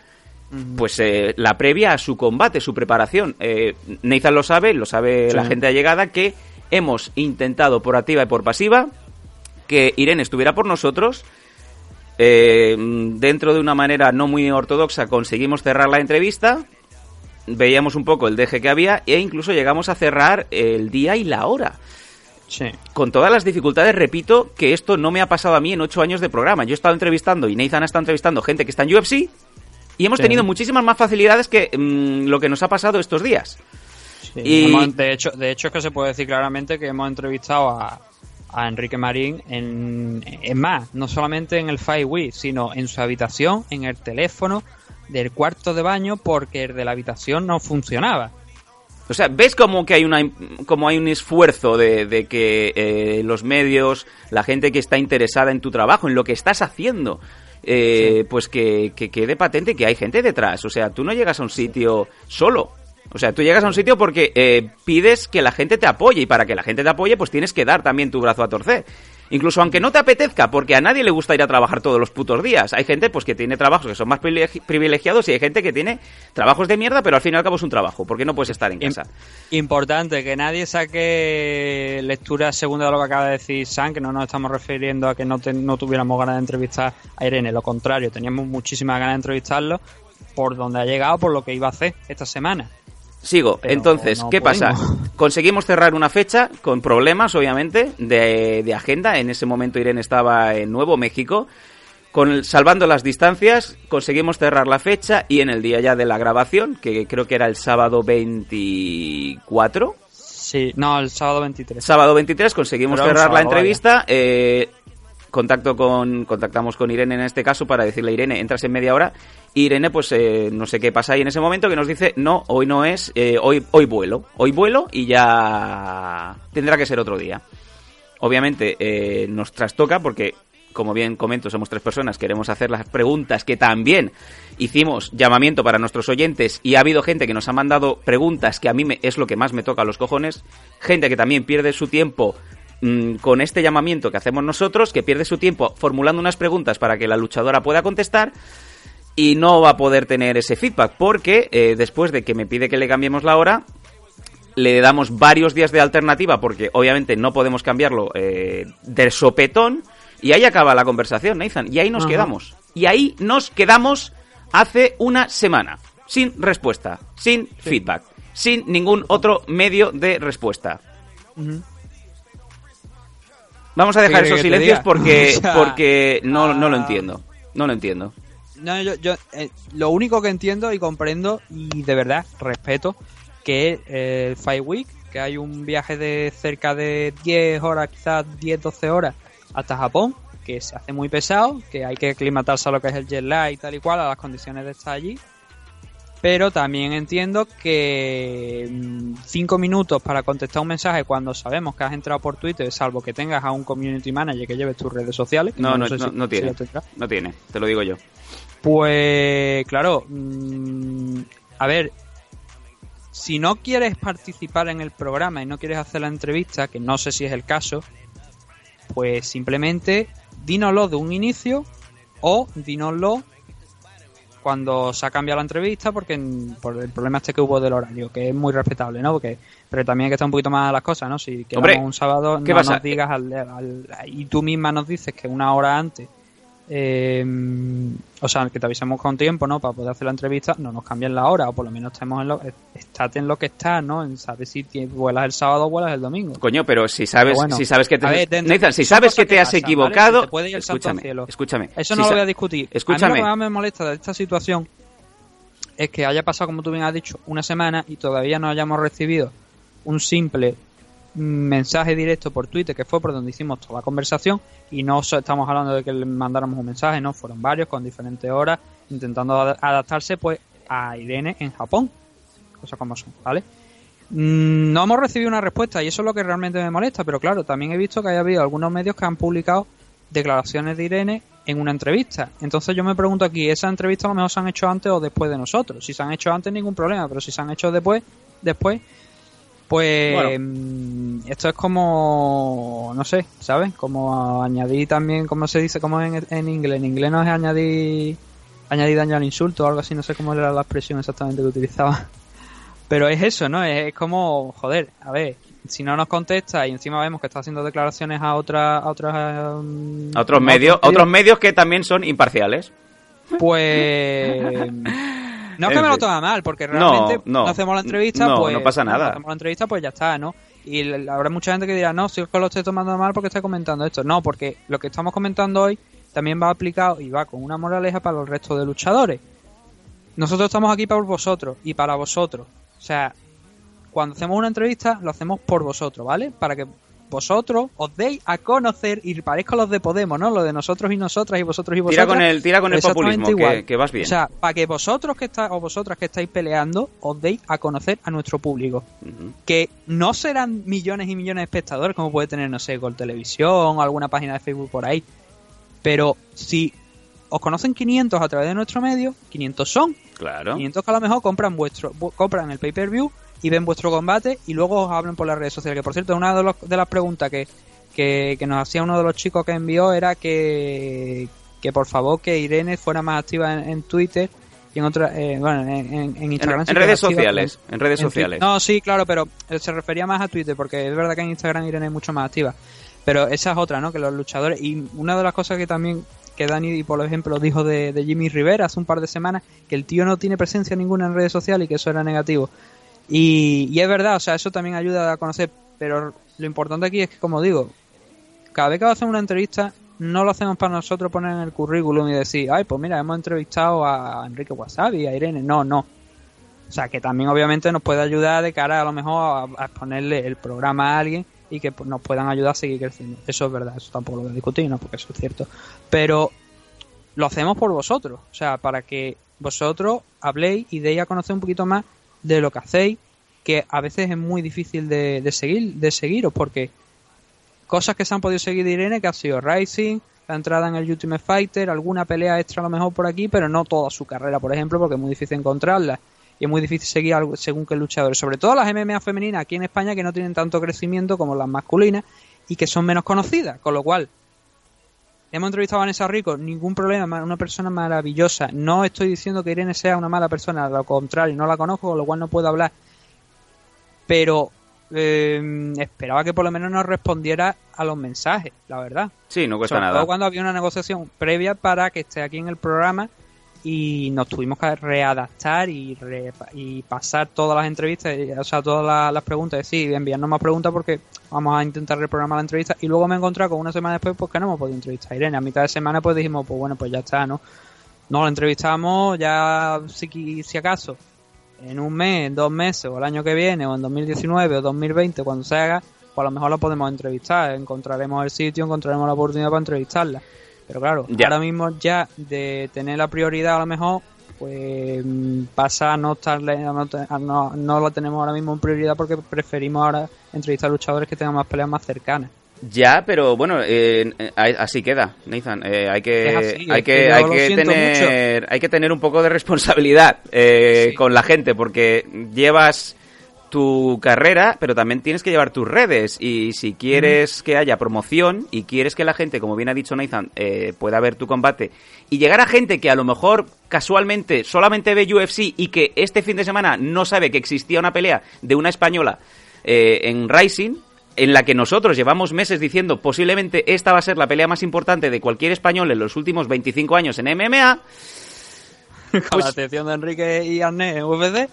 pues eh, la previa a su combate, su preparación. Eh, Nathan lo sabe, lo sabe Sí. la gente allegada, que hemos intentado por activa y por pasiva que Irene estuviera por nosotros. Eh, dentro de una manera no muy ortodoxa conseguimos cerrar la entrevista, veíamos un poco el deje que había e incluso llegamos a cerrar el día y la hora. Sí. Con todas las dificultades, repito que esto no me ha pasado a mí en ocho años de programa. Yo he estado entrevistando y Nathan ha estado entrevistando gente que está en UFC y hemos Sí. tenido muchísimas más facilidades que mm, lo que nos ha pasado estos días. Sí, Y- hemos- de hecho, de hecho es que se puede decir claramente que hemos entrevistado a, a Enrique Marín en, en más, no solamente en el Five Week, sino en su habitación, en el teléfono del cuarto de baño, porque el de la habitación no funcionaba. O sea, ¿ves como que hay una como hay un esfuerzo de, de que eh, los medios, la gente que está interesada en tu trabajo, en lo que estás haciendo, eh, pues que, que quede patente que hay gente detrás. O sea, tú no llegas a un sitio solo. O sea, tú llegas a un sitio porque eh, pides que la gente te apoye y para que la gente te apoye, pues tienes que dar también tu brazo a torcer. Incluso aunque no te apetezca, porque a nadie le gusta ir a trabajar todos los putos días. Hay gente pues que tiene trabajos que son más privilegi- privilegiados y hay gente que tiene trabajos de mierda, pero al fin y al cabo es un trabajo, porque no puedes estar en casa. Importante, que nadie saque lectura segunda de lo que acaba de decir Sam, que no nos estamos refiriendo a que no, te- no tuviéramos ganas de entrevistar a Irene, lo contrario, teníamos muchísimas ganas de entrevistarlo por donde ha llegado, por lo que iba a hacer esta semana. Sigo. Pero Entonces, no ¿qué pasa? Conseguimos cerrar una fecha con problemas, obviamente, de, de agenda. En ese momento Irene estaba en Nuevo México. Con salvando las distancias, conseguimos cerrar la fecha y en el día ya de la grabación, que creo que era el sábado 24, Sí, no, el sábado 23. sábado 23 conseguimos Pero cerrar la entrevista. eh, contacto con, contactamos con Irene en este caso para decirle, Irene, entras en media hora. Y Irene, pues eh, no sé qué pasa ahí en ese momento, que nos dice, no, hoy no es, eh, hoy, hoy vuelo. Hoy vuelo y ya tendrá que ser otro día. Obviamente eh, nos trastoca porque, como bien comento, somos tres personas, queremos hacer las preguntas que también hicimos llamamiento para nuestros oyentes y ha habido gente que nos ha mandado preguntas que a mí me, es lo que más me toca a los cojones, gente que también pierde su tiempo mm, con este llamamiento que hacemos nosotros, que pierde su tiempo formulando unas preguntas para que la luchadora pueda contestar y no va a poder tener ese feedback porque eh, después de que me pide que le cambiemos la hora, le damos varios días de alternativa porque obviamente no podemos cambiarlo eh, de sopetón y ahí acaba la conversación, Nathan, y ahí nos Ajá. quedamos. Y ahí nos quedamos hace una semana, sin respuesta, sin feedback, sin ningún otro medio de respuesta. Vamos a dejar ¿Qué esos silencios porque, O sea, porque no, no lo entiendo. No lo entiendo. No, yo, yo eh, lo único que entiendo y comprendo y de verdad respeto que es eh, el Five Week, que hay un viaje de cerca de 10 horas, quizás 10, 12 horas hasta Japón, que se hace muy pesado, que hay que aclimatarse a lo que es el jet lag y tal y cual, a las condiciones de estar allí. Pero también entiendo que 5 minutos para contestar un mensaje cuando sabemos que has entrado por Twitter, salvo que tengas a un community manager que lleve tus redes sociales. que No, no, sé no, si- no tiene. No tiene, te lo digo yo. Pues claro, mm, a ver, si no quieres participar en el programa y no quieres hacer la entrevista, que no sé si es el caso, pues simplemente dínoslo de un inicio o dínoslo cuando se ha cambiado la entrevista porque en- por el problema este que hubo del horario, que es muy respetable, ¿no? Porque pero también hay que estar un poquito más a las cosas, ¿no? Si quedamos Hombre, un sábado, ¿qué no pasa? nos digas al- al- y tú misma nos dices que una hora antes eh, o sea, que te avisemos con tiempo, ¿no? Para poder hacer la entrevista, no nos cambien la hora, o por lo menos estemos en lo, estate en lo que estás, ¿no? En saber si vuelas el sábado o vuelas el domingo. Coño, pero si sabes, Pero bueno, si sabes que te... a ver, dentro- Nathan, si sabes que te has equivocado... Te escúchame, cielo. escúchame. Eso Si no lo voy a discutir. Escúchame. A mí lo que más me molesta de esta situación es que haya pasado, como tú bien has dicho, una semana y todavía no hayamos recibido un simple mensaje directo por Twitter, que fue por donde hicimos toda la conversación, y no estamos hablando de que le mandáramos un mensaje, no, fueron varios con diferentes horas, intentando ad- adaptarse pues a Irene en Japón, cosas como son, ¿vale? Mm, No hemos recibido una respuesta y eso es lo que realmente me molesta, pero claro, también he visto que haya habido algunos medios que han publicado declaraciones de Irene en una entrevista. Entonces yo me pregunto aquí, ¿esas entrevistas a lo mejor se han hecho antes o después de nosotros? Si se han hecho antes, ningún problema, pero si se han hecho después, después, pues Bueno. mm, esto es como, no sé, ¿sabes? Como añadir también, como se dice, como en, en inglés, en inglés no es añadir, añadir daño al insulto o algo así, no sé cómo era la expresión exactamente que utilizaba. Pero es eso, ¿no? Es, es como, joder, a ver, si no nos contesta y encima vemos que está haciendo declaraciones a otras, a otras, um, A otros medios, a otros medios que también son imparciales. pues no es que me lo toma mal porque No, realmente no. hacemos la entrevista No, pues no pasa nada. hacemos la entrevista pues ya está no y habrá mucha gente que dirá no si es que lo estoy tomando mal porque estoy comentando esto no porque lo que estamos comentando hoy también va aplicado y va con una moraleja para los restos de luchadores. Nosotros estamos aquí para vosotros y para vosotros. O sea cuando hacemos una entrevista lo hacemos por vosotros vale para que vosotros os deis a conocer y parezca los de Podemos, ¿no? Lo de nosotros y nosotras y vosotros y Tira vosotras. con el, tira con el Exactamente populismo, que, igual. que vas bien. O sea, para que vosotros que estáis, o vosotras que estáis peleando, os deis a conocer a nuestro público. Que no serán millones y millones de espectadores, como puede tener, no sé, Gol Televisión o alguna página de Facebook por ahí. Pero si os conocen 500 a través de nuestro medio, 500 son. Claro. 500 que a lo mejor compran vuestro compran el pay-per-view y ven vuestro combate y luego os hablan por las redes sociales. Que por cierto, una de, los- de las preguntas que, que, que nos hacía uno de los chicos que envió era que, que por favor que Irene fuera más activa en, en Twitter y en otras, eh, bueno, en, en- en Instagram. En- sí redes sociales, en redes sociales. No, sí, claro, pero eh, se refería más a Twitter porque es verdad que en Instagram Irene es mucho más activa. Pero esa es otra, ¿no? Que los luchadores. Y una de las cosas que también que Dani, por ejemplo, dijo de, de Jimmy Rivera hace un par de semanas, que el tío no tiene presencia ninguna en redes sociales y que eso era negativo. Y, y es verdad, o sea, eso también ayuda a conocer. Pero lo importante aquí es que, como digo, cada vez que hacemos una entrevista, no lo hacemos para nosotros poner en el currículum y decir, ay, pues mira, hemos entrevistado a Enrique Wasabi, a Irene. No, no. O sea, que también obviamente nos puede ayudar de cara a lo mejor a, exponerle el programa a alguien y que pues, nos puedan ayudar a seguir creciendo. Eso es verdad, eso tampoco lo voy a discutir, ¿no? Porque eso es cierto. Pero lo hacemos por vosotros, o sea, para que vosotros habléis y deis a conocer un poquito más de lo que hacéis, que a veces es muy difícil de, de seguir, de seguiros, porque cosas que se han podido seguir de Irene, que ha sido Rising, la entrada en el Ultimate Fighter, alguna pelea extra a lo mejor por aquí, pero no toda su carrera, por ejemplo, porque es muy difícil encontrarla y es muy difícil seguir algo según qué luchadores, sobre todo las MMA femeninas aquí en España que no tienen tanto crecimiento como las masculinas y que son menos conocidas, con lo cual hemos entrevistado a Vanessa Rico, ningún problema, una persona maravillosa. No estoy diciendo que Irene sea una mala persona, al contrario, no la conozco, con lo cual no puedo hablar. pero eh, esperaba que por lo menos nos respondiera a los mensajes, la verdad. Sí, no cuesta Sobre nada. todo cuando había una negociación previa para que esté aquí en el programa y nos tuvimos que readaptar y, re- y pasar todas las entrevistas, o sea, todas las, las preguntas, decir, enviarnos más preguntas porque vamos a intentar reprogramar la entrevista y luego me he encontrado con una semana después pues que no hemos podido entrevistar a Irene. A mitad de semana pues dijimos, pues bueno, pues ya está, ¿no? No la entrevistamos ya si, si acaso en un mes, en dos meses, o el año que viene, o en 2019 o 2020, cuando se haga, pues a lo mejor la podemos entrevistar. Encontraremos el sitio, encontraremos la oportunidad para entrevistarla. Pero claro, Ya. ahora mismo ya de tener la prioridad a lo mejor, pues mm, pasa a no estarle, a no, no, no la tenemos ahora mismo en prioridad porque preferimos ahora entrevistar a luchadores que tengan más peleas más cercanas. Ya, pero bueno, eh, eh, así queda, Nathan. Eh, hay que, así, hay que, hay que tener, hay que tener un poco de responsabilidad eh, Sí. con la gente, porque llevas tu carrera, pero también tienes que llevar tus redes. Y si quieres que haya promoción y quieres que la gente, como bien ha dicho Nathan, eh, pueda ver tu combate y llegar a gente que a lo mejor casualmente solamente ve UFC y que este fin de semana no sabe que existía una pelea de una española eh, en Rising, en la que nosotros llevamos meses diciendo posiblemente esta va a ser la pelea más importante de cualquier español en los últimos 25 años en MMA, Con Pues- la atención de Enrique y Arnés en UFC.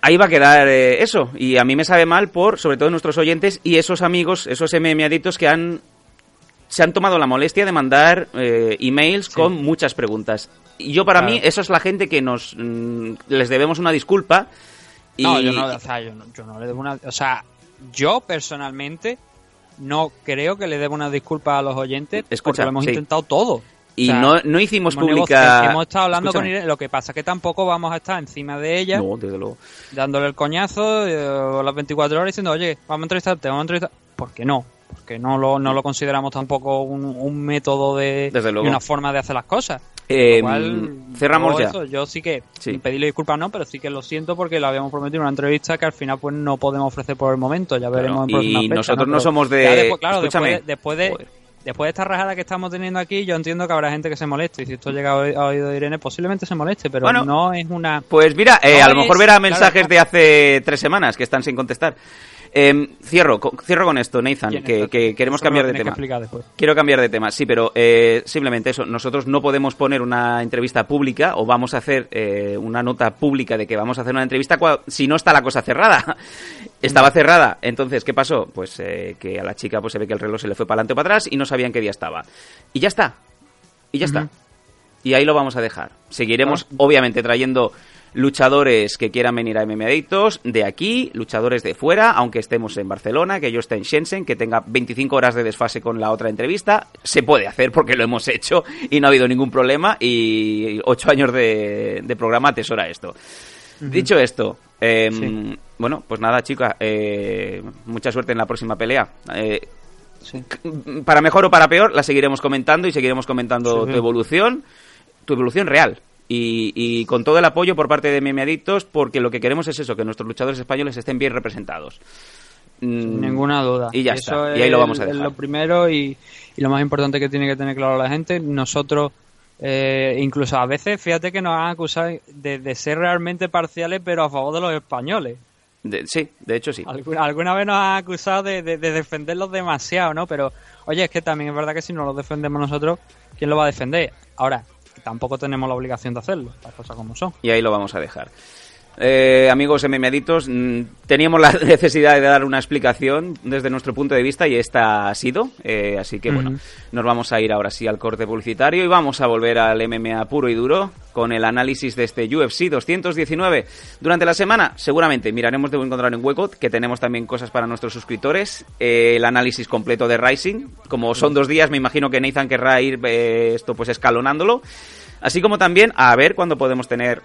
Ahí va a quedar eh, eso. Y a mí me sabe mal por, sobre todo, nuestros oyentes y esos amigos, esos MM adictos que han se han tomado la molestia de mandar eh, emails con muchas preguntas. Y yo para Claro. mí, eso es la gente que nos mm, les debemos una disculpa. Y, No, yo no, o sea, yo no, yo no le debo una... O sea, yo personalmente no creo que le deba una disculpa a los oyentes Escucha, porque lo hemos sí. intentado todo. Y O sea, no, no hicimos pública... Hemos estado hablando Escúchame. con Irene, lo que pasa es que tampoco vamos a estar encima de ella No, desde luego. dándole el coñazo eh, las 24 horas diciendo, oye, vamos a entrevistarte, vamos a entrevistar. ¿Por qué no? Porque no lo, no lo consideramos tampoco un, un método de Desde luego. y una forma de hacer las cosas. Eh, cual, cerramos ya. eso, yo sí que Sí. pedirle disculpas no, pero sí que lo siento porque lo habíamos prometido una entrevista que al final pues no podemos ofrecer por el momento. Ya veremos en y nosotros no somos de- después, claro, escúchame. después, de- después de Joder. Después de esta rajada que estamos teniendo aquí, yo entiendo que habrá gente que se moleste y si esto llega a oí- a oído de Irene posiblemente se moleste, pero Bueno. no es una Pues mira, eh, No a lo mejor verá mensajes de hace tres semanas que están sin contestar. Eh, cierro, co- cierro con esto, Nathan, ¿Quién que, queremos cambiar de tema. Quiero cambiar de tema, sí, pero eh, simplemente eso. Nosotros no podemos poner una entrevista pública o vamos a hacer eh, una nota pública de que vamos a hacer una entrevista si no está la cosa cerrada. Estaba cerrada. Entonces, ¿qué pasó? Pues eh, que a la chica pues se ve que el reloj se le fue para adelante o para atrás y no sabían qué día estaba. Y ya está. Y ya está. Y ahí lo vamos a dejar. Seguiremos, obviamente, trayendo luchadores que quieran venir a MMA Adictos de aquí, luchadores de fuera, aunque estemos en Barcelona, que yo esté en Shenzhen, que tenga 25 horas de desfase con la otra entrevista. Se puede hacer porque lo hemos hecho y no ha habido ningún problema y 8 años de, de programa atesora esto. Dicho esto, eh, Sí. bueno, pues nada, chica, eh, mucha suerte en la próxima pelea. Eh, Sí. para mejor o para peor, la seguiremos comentando y seguiremos comentando Sí. tu evolución, tu evolución real. Y, y con todo el apoyo por parte de Meme Adictos, porque lo que queremos es eso, que nuestros luchadores españoles estén bien representados. Sin Mm, ninguna duda. Y ya Eso está, y ahí lo es- vamos a es dejar. lo primero y, y lo más importante que tiene que tener claro la gente. Nosotros, eh, incluso a veces, fíjate que nos han acusado de, de ser realmente parciales, pero a favor de los españoles. De- sí, de hecho sí. Alguna, alguna vez nos han acusado de, de- de defenderlos demasiado, ¿no? Pero, oye, es que también es verdad que si no los defendemos nosotros, ¿quién lo va a defender? Ahora, tampoco tenemos la obligación de hacerlo, las cosas como son. Y ahí lo vamos a dejar. Eh, amigos MMAditos, mm, teníamos la necesidad de dar una explicación desde nuestro punto de vista y esta ha sido. eh, así que bueno, nos vamos a ir ahora sí al corte publicitario y vamos a volver al MMA puro y duro con el análisis de este UFC 219. Durante la semana, seguramente miraremos de encontrar un hueco, que tenemos también cosas para nuestros suscriptores. eh, el análisis completo de Rising. Como son dos días, me imagino que Nathan querrá ir eh, esto pues escalonándolo. Así como también a ver cuándo podemos tener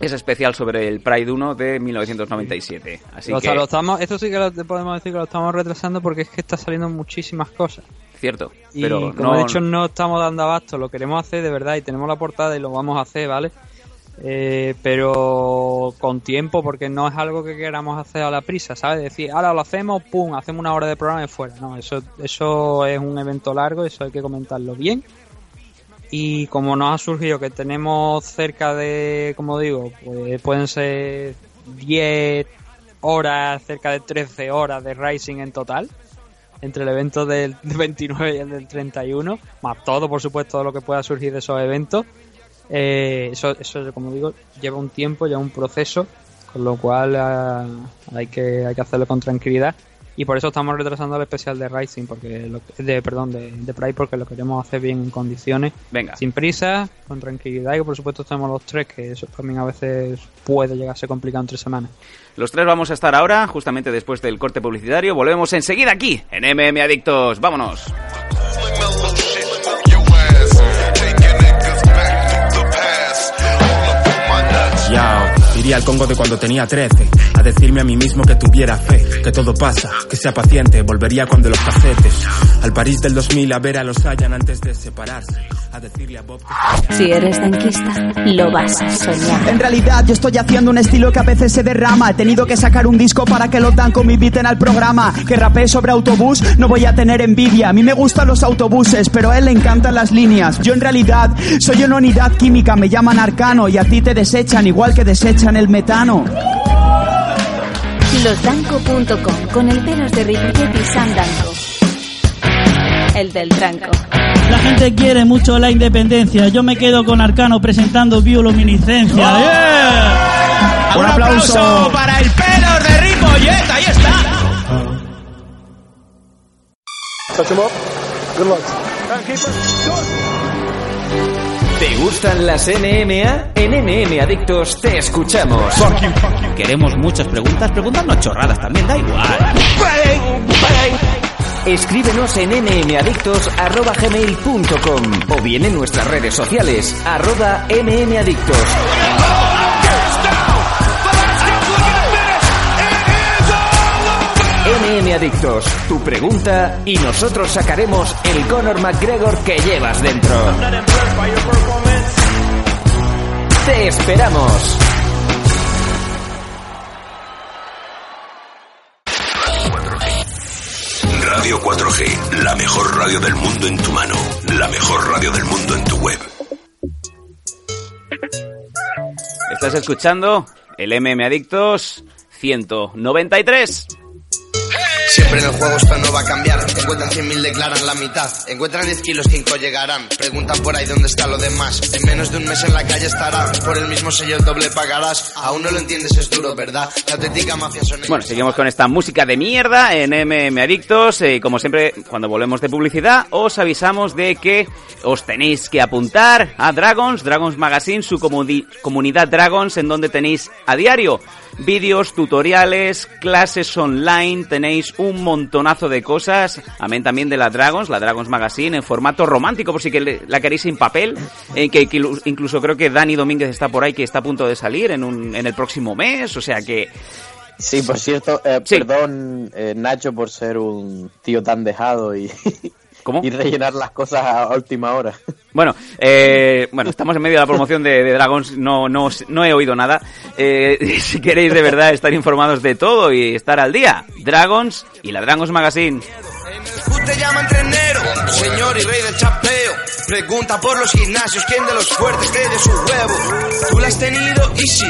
ese especial sobre el Pride 1 de 1997. Así o sea, que, lo estamos, esto sí que lo podemos decir que lo estamos retrasando porque es que está saliendo muchísimas cosas. cierto. Y pero como no, he dicho, no estamos dando abasto, lo queremos hacer de verdad y tenemos la portada y lo vamos a hacer, ¿vale? Eh, pero con tiempo, porque no es algo que queramos hacer a la prisa, ¿sabes? Decir, ahora lo hacemos, pum, hacemos una hora de programa y fuera. No, eso, eso es un evento largo, eso hay que comentarlo bien. Y como nos ha surgido que tenemos cerca de, como digo, pues pueden ser 10 horas, cerca de 13 horas de Rising en total, entre el evento del 29 y el del 31, más todo, por supuesto, lo que pueda surgir de esos eventos. Eh, eso, eso, como digo, lleva un tiempo, lleva un proceso, con lo cual eh, hay, que, hay que hacerlo con tranquilidad. Y por eso estamos retrasando el especial de Rising, porque lo, de perdón, de, de Pride, porque lo queremos hacer bien en condiciones, Venga. sin prisa, con tranquilidad. Y por supuesto tenemos los tres, que eso también a veces puede llegar a ser complicado en tres semanas. Los tres vamos a estar ahora, justamente después del corte publicitario. Volvemos enseguida aquí, en MM Adictos. ¡Vámonos! Iría al Congo de cuando tenía 13 a decirme a mí mismo que tuviera fe, que todo pasa, que sea paciente, volvería cuando los casetes. Al París del 2000 a ver a los Hayan antes de separarse, a decirle a Bob que Si eres tanquista, lo vas a soñar. En realidad yo estoy haciendo un estilo que a veces se derrama He tenido que sacar un disco para que los dan me inviten al programa Que rapee sobre autobús, no voy a tener envidia A mí me gustan los autobuses, pero a él le encantan las líneas Yo en realidad soy una unidad química, me llaman arcano Y a ti te desechan igual que desechan el metano Losdanco.com con el pelos de Ripollet y Sam Danco. El del tranco. La gente quiere mucho la independencia. Yo me quedo con Arcano presentando bioluminiscencia. ¡Yeah! Un aplauso para el pelos de Ripollet. Ahí está. ¿Te gustan las NMA? En NM Adictos te escuchamos. Queremos muchas preguntas. Preguntarnos chorradas también, da igual. Escríbenos en mmadictos.gmail.com o bien en nuestras redes sociales, arroba mmadictos. MM Adictos, tu pregunta y nosotros sacaremos el Conor McGregor que llevas dentro. ¡Te esperamos! Radio 4G, la mejor radio del mundo en tu mano, la mejor radio del mundo en tu web. Estás escuchando el MM Adictos 193. Siempre en el juego esto no va a cambiar. Encuentran 100.000, declaran la mitad. Encuentran 10 kilos, 5 llegarán. Preguntan por ahí dónde está lo demás. En menos de un mes en la calle estará. Por el mismo sello el doble pagarás. Aún no lo entiendes, es duro, ¿verdad? La auténtica mafia son. Bueno, seguimos con esta música de mierda en MM Adictos. Eh, como siempre, cuando volvemos de publicidad, os avisamos de que os tenéis que apuntar a Dragons, Dragons Magazine, su comuni- comunidad Dragons, en donde tenéis a diario vídeos, tutoriales, clases online, tenéis un montonazo de cosas, amén también de la Dragons, la Dragons Magazine, en formato romántico, por si que la queréis sin papel, en que incluso creo que Dani Domínguez está por ahí, que está a punto de salir en, un, en el próximo mes, o sea que... Sí, por cierto, eh, Sí. perdón eh, Nacho por ser un tío tan dejado y, ¿Cómo? y rellenar las cosas a última hora. Bueno, eh, bueno, estamos en medio de la promoción de, de Dragons, no, no, no he oído nada. Eh, si queréis de verdad estar informados de todo y estar al día, Dragons y la Dragons Magazine. Te llaman trenero, señor y rey del chapeo. Pregunta por los gimnasios, ¿quién de los fuertes cree de su huevo? Tú la has tenido y sí.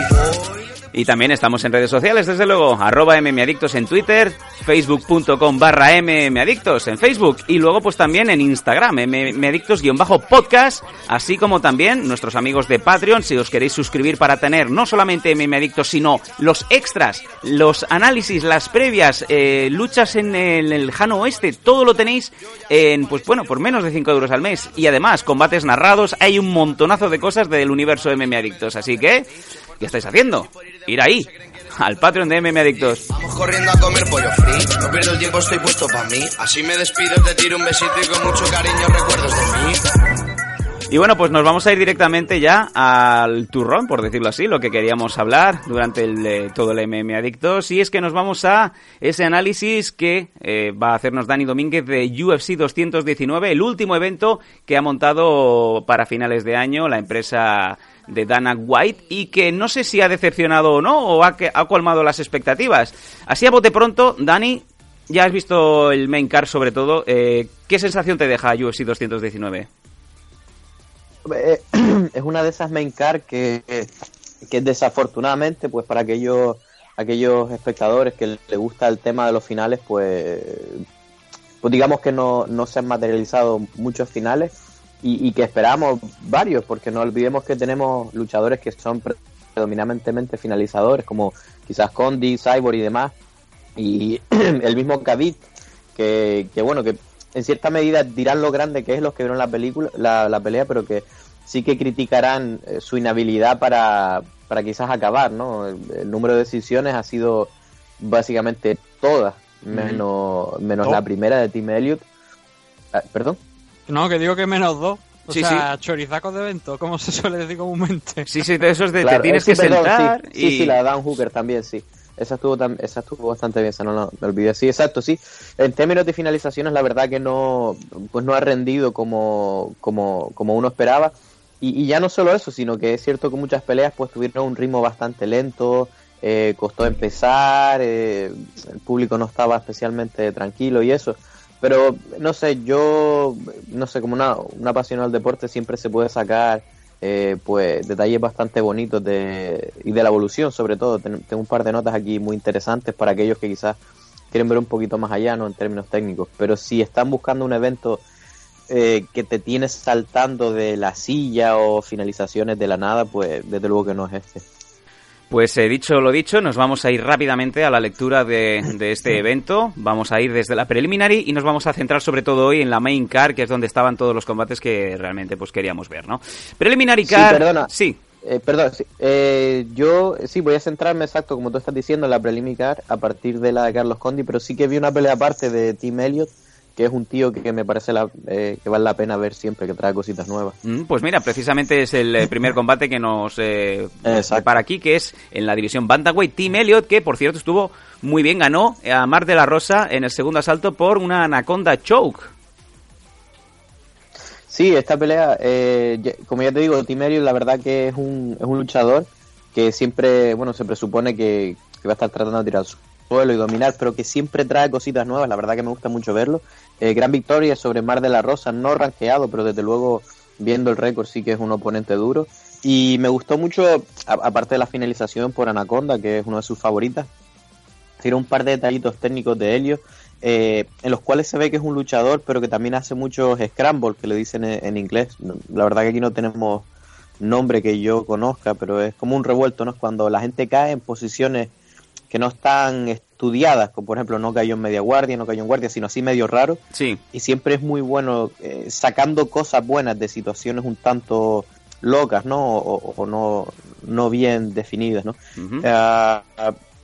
Y también estamos en redes sociales, desde luego, arroba mmadictos en Twitter, facebook.com barra mmadictos en Facebook y luego pues también en Instagram, mmadictos-podcast, así como también nuestros amigos de Patreon, si os queréis suscribir para tener no solamente mmadictos, sino los extras, los análisis, las previas, eh, luchas en el, lejano oeste, todo lo tenéis en, pues bueno, por menos de 5 euros al mes. Y además, combates narrados, hay un montonazo de cosas del universo MM Adictos, así que... ¿Qué estáis haciendo? Ir ahí, al Patreon de MM Adictos. Vamos corriendo a comer pollo free. No pierdo el tiempo, estoy puesto para mí. Así me despido, te tiro un besito y con mucho cariño recuerdos de mí. Y bueno, pues nos vamos a ir directamente ya al turrón, por decirlo así, lo que queríamos hablar durante el, eh, todo el MM Adictos. Y es que nos vamos a ese análisis que eh, va a hacernos Dani Domínguez de UFC 219, el último evento que ha montado para finales de año la empresa de Dana White y que no sé si ha decepcionado o no o ha, ha colmado las expectativas. Así a bote pronto, Dani, ya has visto el main card sobre todo. eh, ¿Qué sensación te deja UFC 219? Eh, es una de esas main car que, que desafortunadamente, pues para aquellos, aquellos espectadores que le gusta el tema de los finales, pues, pues digamos que no, no se han materializado muchos finales y, y que esperamos varios, porque no olvidemos que tenemos luchadores que son predominantemente finalizadores, como quizás Condi, Cyborg y demás, y el mismo Khabib, que, que bueno, que en cierta medida dirán lo grande que es los que vieron la película, la, la pelea, pero que sí que criticarán eh, su inhabilidad para, para quizás acabar, ¿no? El, el número de decisiones ha sido básicamente todas, menos, menos la primera de Tim Elliott. Ah, ¿Perdón? No, que digo que menos dos. O Sí, sea, chorizacos de evento, como se suele decir comúnmente. Sí, sí, de esos de Claro, te tienes que sí, perdón, sentar sí, sí, y... sí, la de Dan Hooker también, sí. Esa estuvo, tam- esa estuvo bastante bien, esa no la- me olvidé. Sí, exacto, sí. En términos de finalizaciones, la verdad que no, pues no ha rendido como, como, como uno esperaba. Y, y ya no solo eso, sino que es cierto que muchas peleas pues tuvieron un ritmo bastante lento, eh, costó empezar, eh, el público no estaba especialmente tranquilo y eso. Pero no sé, yo, no sé, como una, un apasionado del deporte siempre se puede sacar eh, pues detalles bastante bonitos de, y de la evolución sobre todo. Ten- tengo un par de notas aquí muy interesantes para aquellos que quizás quieren ver un poquito más allá, no en términos técnicos. Pero si están buscando un evento eh, que te tienes saltando de la silla o finalizaciones de la nada, pues desde luego que no es este. Pues eh, dicho lo dicho, nos vamos a ir rápidamente a la lectura de, de este evento. Vamos a ir desde la preliminary y nos vamos a centrar sobre todo hoy en la main car, que es donde estaban todos los combates que realmente pues queríamos ver, ¿no? Preliminary Sí, car... perdona. Sí. Eh, perdón, sí. Eh, yo sí voy a centrarme exacto como tú estás diciendo en la preliminar a partir de la de Carlos Condi, pero sí que vi una pelea aparte de Tim Elliott, que es un tío que, me parece la, eh, que vale la pena ver siempre, que trae cositas nuevas. Mm, Pues mira, precisamente es el eh, primer combate que nos eh, para aquí, que es en la división Bantamweight. Team Elliott, que por cierto estuvo muy bien, ganó a Mar de la Rosa en el segundo asalto por una Anaconda Choke. Sí, esta pelea, eh, como ya te digo, Tim Elliott la verdad que es un, es un luchador que siempre, bueno, se presupone que, que va a estar tratando de tirar suelo y dominar, pero que siempre trae cositas nuevas, la verdad que me gusta mucho verlo. Eh, gran victoria sobre Mar de la Rosa, no rankeado, pero desde luego viendo el récord sí que es un oponente duro. Y me gustó mucho, aparte de la finalización por Anaconda, que es una de sus favoritas, tiene un par de detallitos técnicos de Helio, eh, en los cuales se ve que es un luchador, pero que también hace muchos scrambles, que le dicen en, en inglés. La verdad que aquí no tenemos nombre que yo conozca, pero es como un revuelto, ¿no? Cuando la gente cae en posiciones que no están estudiadas, como por ejemplo no cayó en media guardia, no cayó en guardia, sino así medio raro. Sí. Y siempre es muy bueno eh, sacando cosas buenas de situaciones un tanto locas, ¿no? O, o no, no bien definidas, ¿no? Ah,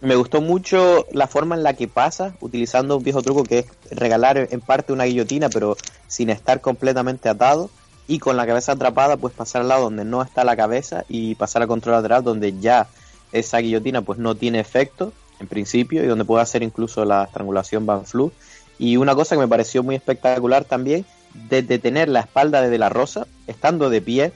me gustó mucho la forma en la que pasa, utilizando un viejo truco que es regalar en parte una guillotina, pero sin estar completamente atado. Y con la cabeza atrapada, pues pasar al lado donde no está la cabeza y pasar a control lateral donde ya esa guillotina pues no tiene efecto en principio y donde puede hacer incluso la estrangulación Van Flu. Y una cosa que me pareció muy espectacular también, desde tener la espalda de De La Rosa, estando de pie,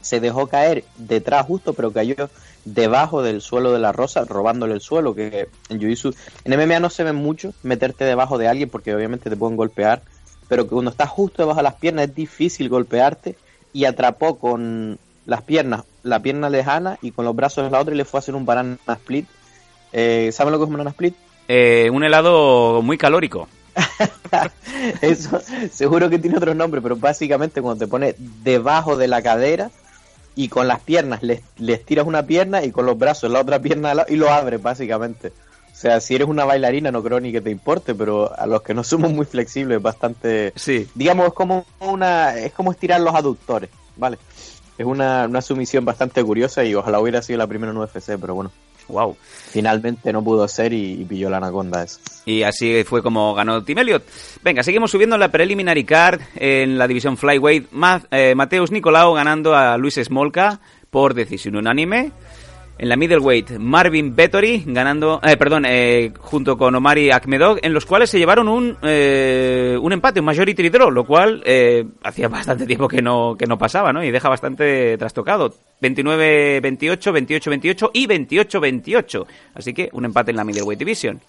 se dejó caer detrás justo, pero cayó debajo del suelo de la rosa, robándole el suelo, que en Jiu-Jitsu, en MMA no se ve mucho meterte debajo de alguien porque obviamente te pueden golpear, pero que cuando estás justo debajo de las piernas es difícil golpearte y atrapó con las piernas, la pierna lejana y con los brazos en la otra y le fue a hacer un banana split. Eh, ¿Saben lo que es un banana split? Eh, un helado muy calórico. Eso seguro que tiene otro nombre, pero básicamente cuando te pones debajo de la cadera y con las piernas le, le estiras una pierna y con los brazos la otra pierna y lo abres básicamente. O sea, si eres una bailarina no creo ni que te importe, pero a los que no somos muy flexibles bastante... Sí. Digamos, es como una es como estirar los aductores, ¿vale? Es una, una sumisión bastante curiosa y ojalá hubiera sido la primera en UFC, pero bueno. Wow. Finalmente no pudo ser y, y pilló la anaconda eso. Y así fue como ganó Tim Elliott. Venga, seguimos subiendo en la preliminary card en la división Flyweight. Ma- eh, Mateus Nicolau ganando a Luis Smolka por decisión unánime. En la middleweight, Marvin Vettori ganando, eh, perdón, eh, junto con Omari Akhmedov, en los cuales se llevaron un, eh, un empate, un majority draw, lo cual eh, hacía bastante tiempo que no, que no pasaba, ¿no? Y deja bastante trastocado. 29-28, 28-28 y 28-28. Así que un empate en la middleweight division.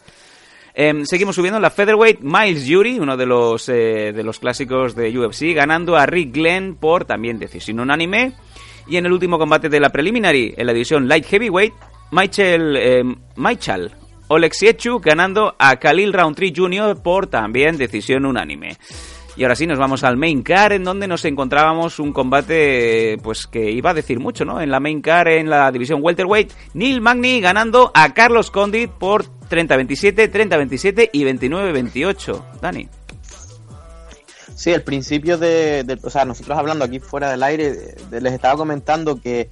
Em, seguimos subiendo en la featherweight. Miles Jury, uno de los, eh, de los clásicos de UFC, ganando a Rick Glenn por también decisión unánime. Y en el último combate de la preliminary, en la división light heavyweight, Michael, eh, Michael ganando a Khalil Roundtree Jr. por también decisión unánime. Y ahora sí, nos vamos al main car, en donde nos encontrábamos un combate, pues que iba a decir mucho, ¿no? En la main car, en la división welterweight, Neil Magny ganando a Carlos Condit por 30-27, 30-27 y 29-28. Dani. Sí, el principio de, de- O sea, nosotros hablando aquí fuera del aire, les estaba comentando que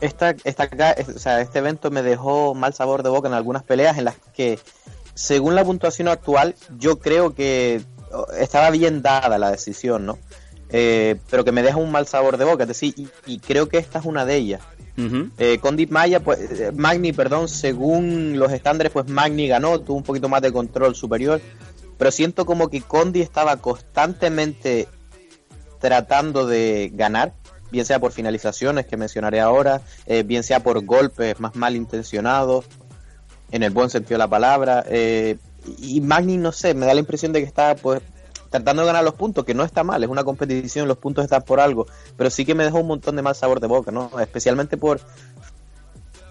esta, esta, o sea, este evento me dejó mal sabor de boca en algunas peleas en las que, según la puntuación actual, yo creo que estaba bien dada la decisión, ¿no? Eh, pero que me deja un mal sabor de boca, es decir, y, y creo que esta es una de ellas. Ujú. Eh, Condit Maya, pues, eh, Magni, perdón, según los estándares, pues Magni ganó, tuvo un poquito más de control superior, pero siento como que Condi estaba constantemente tratando de ganar, bien sea por finalizaciones que mencionaré ahora, eh, bien sea por golpes más malintencionados, en el buen sentido de la palabra, eh, y Magni, no sé, me da la impresión de que estaba pues tratando de ganar los puntos, que no está mal, es una competición, los puntos están por algo, pero sí que me dejó un montón de mal sabor de boca, ¿no? Especialmente por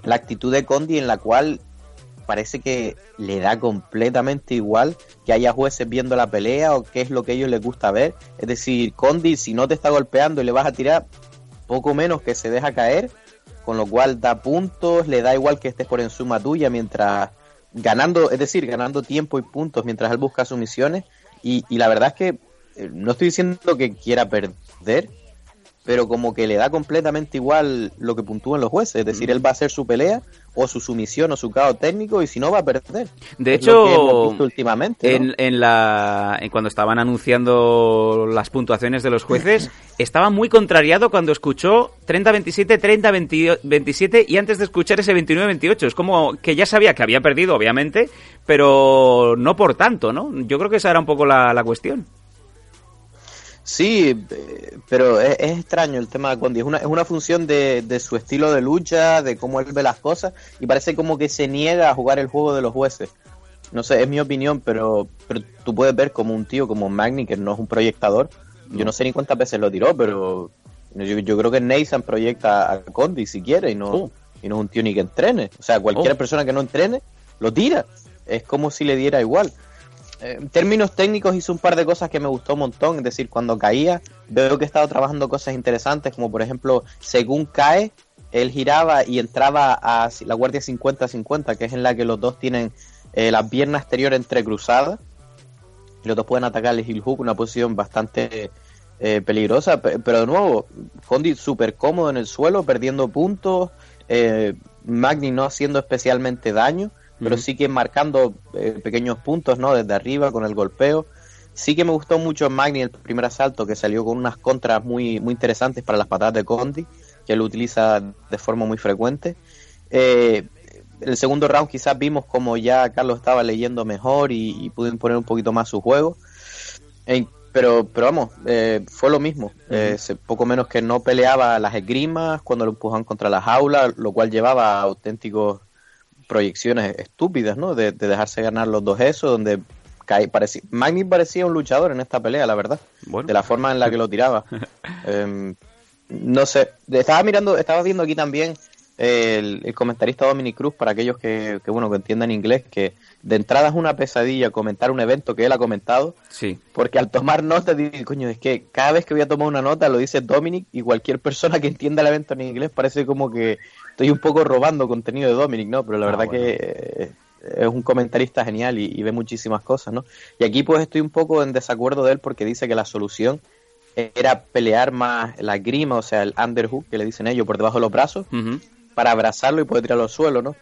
la actitud de Condi en la cual parece que le da completamente igual que haya jueces viendo la pelea o qué es lo que a ellos les gusta ver. Es decir, Condi, si no te está golpeando y le vas a tirar, poco menos que se deja caer, con lo cual da puntos, le da igual que estés por encima tuya mientras ganando, es decir, ganando tiempo y puntos mientras él busca sus misiones. Y, y la verdad es que eh, no estoy diciendo que quiera perder, pero como que le da completamente igual lo que puntúan los jueces. Es decir, él va a hacer su pelea o su sumisión o su caos técnico y si no va a perder. De Es hecho, últimamente. ¿no? en, en la, en cuando estaban anunciando las puntuaciones de los jueces, estaba muy contrariado cuando escuchó 30-27, 30-27 y antes de escuchar ese 29-28. Es como que ya sabía que había perdido, obviamente, pero no por tanto, ¿no? Yo creo que esa era un poco la, la cuestión. Sí, eh, pero es, es extraño el tema de Condi. Es una, es una función de, de su estilo de lucha, de cómo él ve las cosas, y parece como que se niega a jugar el juego de los jueces. No sé, es mi opinión, pero, pero tú puedes ver como un tío como Magni, que no es un proyectador. Yo no sé ni cuántas veces lo tiró, pero yo, yo creo que Nathan proyecta a Condi si quiere, y no, y no es un tío ni que entrene. O sea, cualquier Oh. persona que no entrene, lo tira. Es como si le diera igual. En términos técnicos hizo un par de cosas que me gustó un montón, es decir, cuando caía veo que he estado trabajando cosas interesantes, como por ejemplo, según cae, él giraba y entraba a la guardia 50-50, que es en la que los dos tienen eh, la pierna exterior entrecruzada, y los dos pueden atacar el heel hook, una posición bastante eh, peligrosa, pe- pero de nuevo, Condi súper cómodo en el suelo, perdiendo puntos, eh, Magni no haciendo especialmente daño, pero sí que marcando eh, pequeños puntos, ¿no? Desde arriba con el golpeo. Sí que me gustó mucho Magni el primer asalto, que salió con unas contras muy, muy interesantes para las patadas de Condi, que él utiliza de forma muy frecuente. Eh, el segundo round quizás vimos como ya Carlos estaba leyendo mejor y, y pudo imponer un poquito más su juego. Pero, pero vamos, eh, fue lo mismo. Eh, se- poco menos que no peleaba las esgrimas cuando lo empujaban contra la jaula, lo cual llevaba a auténticos proyecciones estúpidas, ¿no? De, de dejarse ganar los dos esos, donde cae, parecía, Magni parecía un luchador en esta pelea, la verdad. De la forma en la que lo tiraba. Em, no sé, estaba mirando, estaba viendo aquí también el, el comentarista Dominic Cruz, para aquellos que, que, bueno, que entiendan inglés, que de entrada es una pesadilla comentar un evento que él ha comentado, Sí. porque al tomar notas, digo, coño, es que cada vez que voy a tomar una nota lo dice Dominic y cualquier persona que entienda el evento en inglés parece como que estoy un poco robando contenido de Dominic, ¿no? Pero la Ah, verdad bueno. que eh, es un comentarista genial y, y ve muchísimas cosas, ¿no? Y aquí pues estoy un poco en desacuerdo de él porque dice que la solución era pelear más la grima, o sea, el underhook que le dicen ellos por debajo de los brazos, para abrazarlo y poder tirarlo al suelo, ¿no?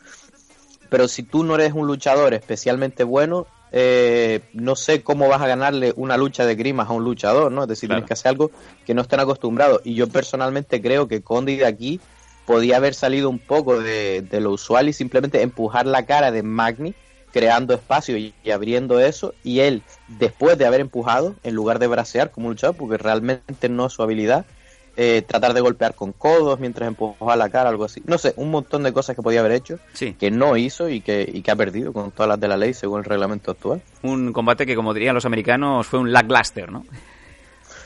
Pero si tú no eres un luchador especialmente bueno, eh, no sé cómo vas a ganarle una lucha de grimas a un luchador, ¿no? Es decir, Claro. tienes que hacer algo que no estén acostumbrados. Y yo personalmente creo que Condi de aquí podía haber salido un poco de, de lo usual y simplemente empujar la cara de Magni, creando espacio y, y abriendo eso. Y él, después de haber empujado, en lugar de bracear como un luchador, porque realmente no es su habilidad, eh, tratar de golpear con codos mientras empujaba la cara, algo así. No sé, un montón de cosas que podía haber hecho, Sí. que no hizo y que, y que ha perdido con todas las de la ley según el reglamento actual. Un combate que, como dirían los americanos, fue un lackluster, ¿no?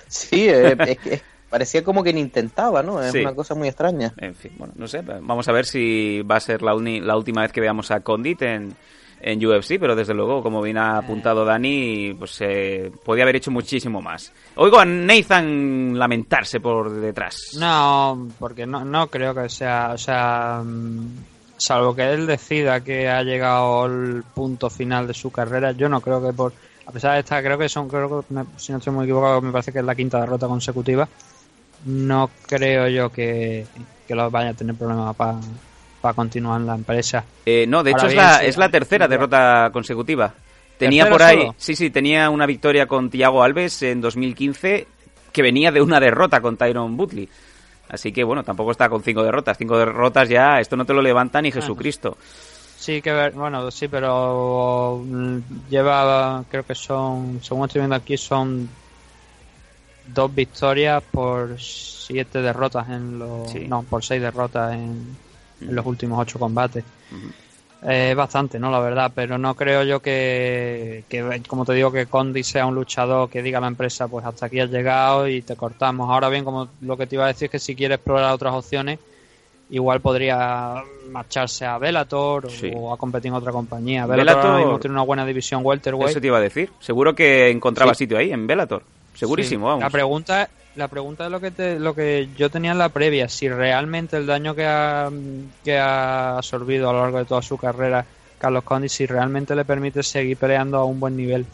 Sí, eh, es, que, parecía como que ni intentaba, ¿no? Es Sí. una cosa muy extraña. En fin, bueno, no sé. Vamos a ver si va a ser la, uni- la última vez que veamos a Condit en, en UFC, pero desde luego, como bien ha apuntado Dani, pues eh, podía haber hecho muchísimo más. Oigo a Nathan lamentarse por detrás. No, porque no, no creo que sea, o sea, mm, salvo que él decida que ha llegado al punto final de su carrera, yo no creo que por, a pesar de esta, creo que son, creo que me- si no estoy muy equivocado, me parece que es la quinta derrota consecutiva, no creo yo que, que lo vaya a tener problemas para continuar en la empresa. Eh, no, de hecho es la, sí, es la tercera derrota consecutiva. Tenía ¿Tercera por ahí, solo? sí, sí, tenía una victoria con Thiago Alves en 2015 que venía de una derrota con Tyron Butley. Así que bueno, tampoco está con cinco derrotas. Cinco derrotas ya, esto no te lo levanta ni Jesucristo. Sí, que ver, bueno, sí, pero mm, lleva, creo que son, según estoy viendo aquí, son dos victorias por siete derrotas en los, Sí. no, por seis derrotas en, en los últimos ocho combates. Es bastante, ¿no? La verdad, pero no creo yo que, que, como te digo, que Condi sea un luchador que diga a la empresa, pues hasta aquí has llegado y te cortamos. Ahora bien, como lo que te iba a decir es que si quiere explorar otras opciones, igual podría marcharse a Bellator o- Sí. o a competir en otra compañía. Mismo tiene una buena división welterweight. Eso te iba a decir. Seguro que encontraba Sí. sitio ahí, en Bellator. Segurísimo, Sí. vamos. La pregunta, la pregunta es lo que te, lo que yo tenía en la previa, si realmente el daño que ha, que ha absorbido a lo largo de toda su carrera Carlos Condi, si realmente le permite seguir peleando a un buen nivel.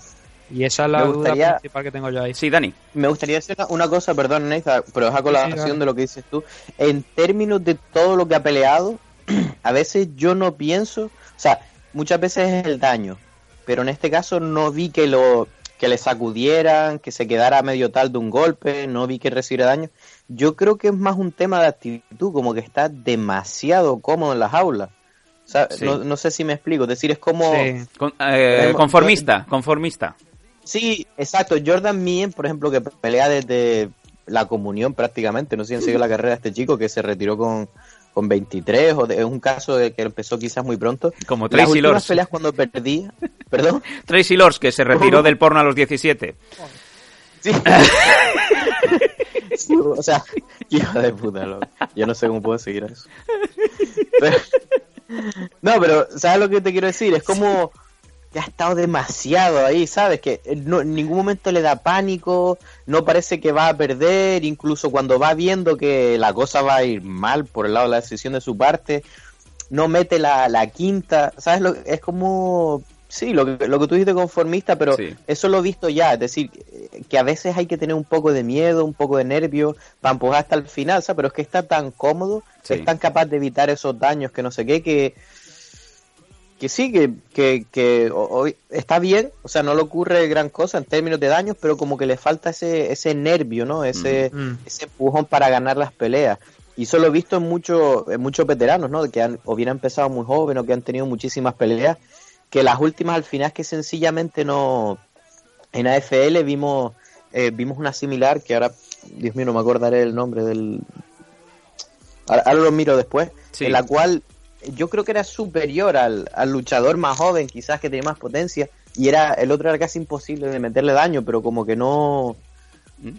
Y esa es la Me duda gustaría- principal que tengo yo ahí. Sí, Dani. Me gustaría decir una, cosa, perdón, Neisa, pero es a colaboración de lo que dices tú. En términos de todo lo que ha peleado, a veces yo no pienso, o sea, muchas veces es el daño, pero en este caso no vi que lo que le sacudieran, que se quedara medio tal de un golpe, no vi que recibiera daño. Yo creo que es más un tema de actitud, como que está demasiado cómodo en las aulas. O sea, Sí. no, no sé si me explico, es decir, es como... Con- eh, conformista, conformista. Sí, exacto. Jordan Mien, por ejemplo, que pelea desde la comunión prácticamente. No sé si han seguido la carrera de este chico que se retiró con, con 23 o de- es un caso de que empezó quizás muy pronto. Como Las Tracy últimas Lords. peleas cuando perdía, perdón. Tracy Lords, que se retiró del porno a los 17. Sí, o sea, hijo de puta, loco. yo no sé cómo puedo seguir a eso. Pero- no, pero ¿sabes lo que te quiero decir? Es como que ha estado demasiado ahí, ¿sabes? Que no, en ningún momento le da pánico, no parece que va a perder, incluso cuando va viendo que la cosa va a ir mal por el lado de la decisión de su parte, no mete la, la quinta, ¿sabes? Lo, es como, sí, lo que, lo que tú dijiste conformista, pero Sí. eso lo he visto ya, es decir, eh, que a veces hay que tener un poco de miedo, un poco de nervio para empujar hasta el final, ¿sabes? Pero es que está tan cómodo, Sí. es tan capaz de evitar esos daños que no sé qué, que que sí, que, que, que ho- hoy está bien, o sea, no le ocurre gran cosa en términos de daños, pero como que le falta ese, ese nervio, ¿no? Ese, Mm. ese empujón para ganar las peleas. Y eso lo he visto en, muchos en muchos veteranos, ¿no? Que han, o bien han empezado muy jóvenes o que han tenido muchísimas peleas, que las últimas al final es que sencillamente no... En AFL vimos, eh, vimos una similar, que ahora, Dios mío, no me acordaré el nombre del... Ahora, ahora lo miro después, Sí. en la cual yo creo que era superior al, al luchador más joven, quizás que tenía más potencia, y era el otro era casi imposible de meterle daño, pero como que no...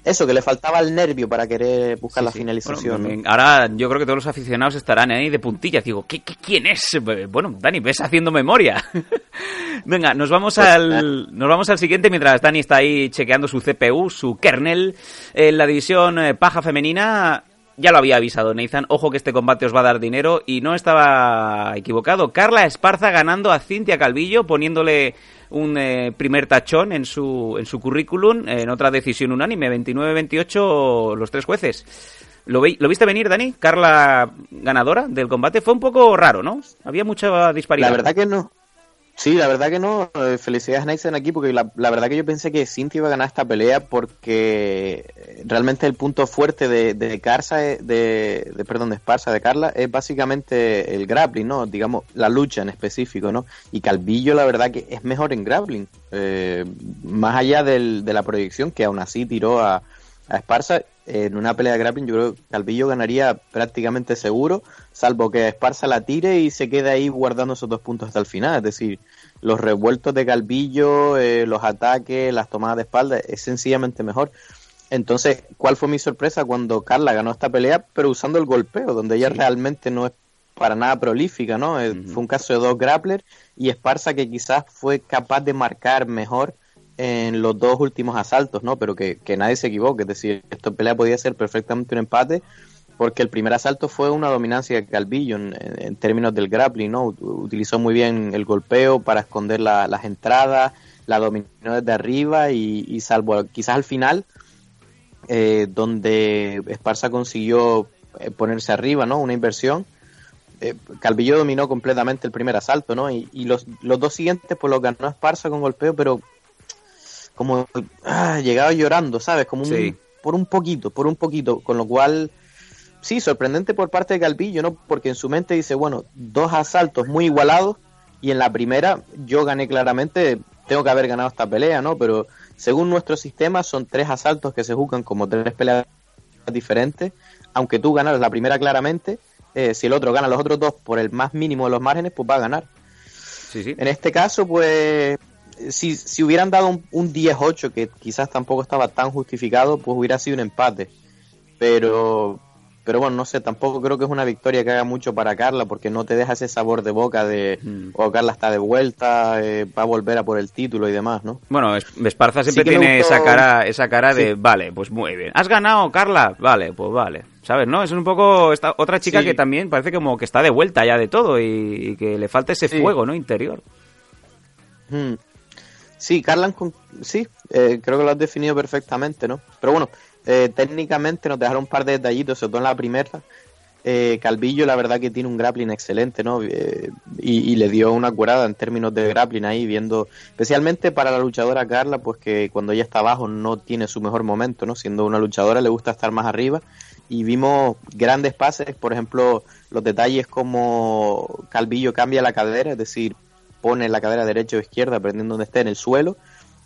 Eso, que le faltaba el nervio para querer buscar Sí, la sí. finalización. Bueno, ¿no? me- Ahora yo creo que todos los aficionados estarán ahí de puntillas. Digo, ¿qué, qué- quién es? Eh, Bueno, Dani, ves haciendo memoria. Venga, nos vamos al nos vamos al siguiente mientras Dani está ahí chequeando su CPU, su kernel. En la división eh, paja femenina, ya lo había avisado Nathan, ojo que este combate os va a dar dinero y no estaba equivocado. Carla Esparza ganando a Cintia Calvillo, poniéndole un eh, primer tachón en su, en su currículum, en otra decisión unánime, 29-28 los tres jueces. ¿Lo, vei- ¿Lo viste venir, Dani? Carla ganadora del combate. Fue un poco raro, ¿no? Había mucha disparidad. La verdad que no. Sí, la verdad que no. Eh, Felicidades Nathan aquí porque la, verdad que yo pensé que Cintia iba a ganar esta pelea porque eh, realmente el punto fuerte de, de Carza, eh, de, de- perdón, de Esparza, de Carla, es básicamente el grappling, ¿no? Digamos, la lucha en específico, ¿no? Y Calvillo la verdad que es mejor en grappling. Eh, más allá del- de la proyección que aún así tiró a, a Esparza, en una pelea de grappling yo creo que Calvillo ganaría prácticamente seguro, salvo que Esparza la tire y se quede ahí guardando esos dos puntos hasta el final. Es decir, los revueltos de Calvillo, eh, los ataques, las tomadas de espalda, es sencillamente mejor. Entonces, ¿cuál fue mi sorpresa cuando Carla ganó esta pelea, pero usando el golpeo, donde ella realmente no es para nada prolífica, ¿no? Eh, Fue un caso de dos grapplers y Esparza que quizás fue capaz de marcar mejor en los dos últimos asaltos, ¿no? Pero que, que nadie se equivoque, es decir, esta pelea podía ser perfectamente un empate porque el primer asalto fue una dominancia de Calvillo en, términos del grappling, ¿no? Utilizó muy bien el golpeo para esconder las entradas, la dominó desde arriba y, salvo quizás al final, eh, donde Esparza consiguió eh, ponerse arriba, ¿no? Una inversión. Eh, Calvillo dominó completamente el primer asalto, ¿no? Y, los, los, dos siguientes pues los ganó Esparza con golpeo, pero como ah, llegaba llorando, ¿sabes? Como por un poquito, por un poquito, con lo cual sí, sorprendente por parte de Calvillo, ¿no? Porque en su mente dice, bueno, dos asaltos muy igualados y en la primera yo gané claramente, tengo que haber ganado esta pelea, ¿no? Pero según nuestro sistema son tres asaltos que se juzgan como tres peleas diferentes, aunque tú ganas la primera claramente, eh, si el otro gana los otros dos por el más mínimo de los márgenes, pues va a ganar. Sí, sí. En este caso, pues si, si hubieran dado un, un 10-8, que quizás tampoco estaba tan justificado, pues hubiera sido un empate. Pero pero bueno, no sé, tampoco creo que es una victoria que haga mucho para Carla, porque no te deja ese sabor de boca de, mm. o oh, Carla está de vuelta, eh, va a volver a por el título y demás, ¿no? Bueno, Esparza siempre tiene esa cara, esa cara de, vale, pues muy bien. ¿Has ganado, Carla? Vale, pues vale. ¿Sabes, no? Es un poco esta otra chica que también parece como que está de vuelta ya de todo y, que le falta ese fuego, ¿no? Interior. Mm. Sí, Carla, sí, eh, creo que lo has definido perfectamente, ¿no? Pero bueno, eh, técnicamente nos dejaron un par de detallitos, sobre todo en la primera. Eh, Calvillo, la verdad que tiene un grappling excelente, ¿no? Eh, y, le dio una curada en términos de grappling ahí, viendo, especialmente para la luchadora Carla, pues que cuando ella está abajo no tiene su mejor momento, ¿no? Siendo una luchadora le gusta estar más arriba. Y vimos grandes pases, por ejemplo, los detalles como Calvillo cambia la cadera, es decir, pone la cadera derecha o izquierda, dependiendo donde esté en el suelo,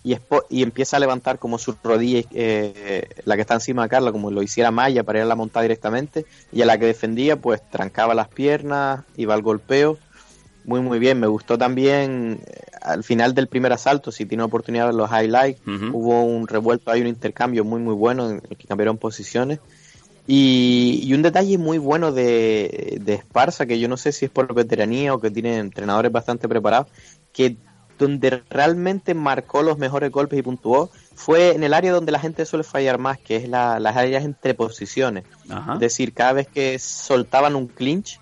y, y empieza a levantar como su rodilla, eh, la que está encima de Carla, como lo hiciera Maya para ir a la montada directamente, y a la que defendía, pues trancaba las piernas, iba al golpeo. Muy, muy bien. Me gustó también eh, al final del primer asalto, si tiene oportunidad de ver los highlights, hubo un revuelto, hay un intercambio muy, muy bueno en el que cambiaron posiciones. Y, y, un detalle muy bueno de, de Esparza, que yo no sé si es por veteranía o que tiene entrenadores bastante preparados, que donde realmente marcó los mejores golpes y puntuó fue en el área donde la gente suele fallar más, que es la, las áreas entre posiciones. Es decir, cada vez que soltaban un clinch,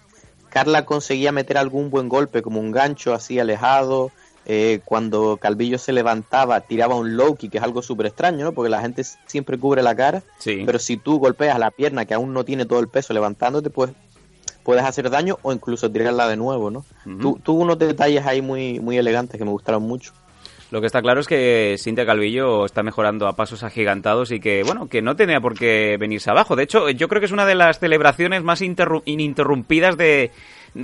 Carla conseguía meter algún buen golpe, como un gancho así alejado. Eh, cuando Calvillo se levantaba, tiraba un low kick, que es algo súper extraño, ¿no? Porque la gente siempre cubre la cara. Pero si tú golpeas la pierna, que aún no tiene todo el peso levantándote, pues puedes hacer daño o incluso tirarla de nuevo, ¿no? Tuvo unos detalles ahí muy, muy elegantes que me gustaron mucho. Lo que está claro es que Cintia Calvillo está mejorando a pasos agigantados y que, bueno, que no tenía por qué venirse abajo. De hecho, yo creo que es una de las celebraciones más ininterrumpidas de,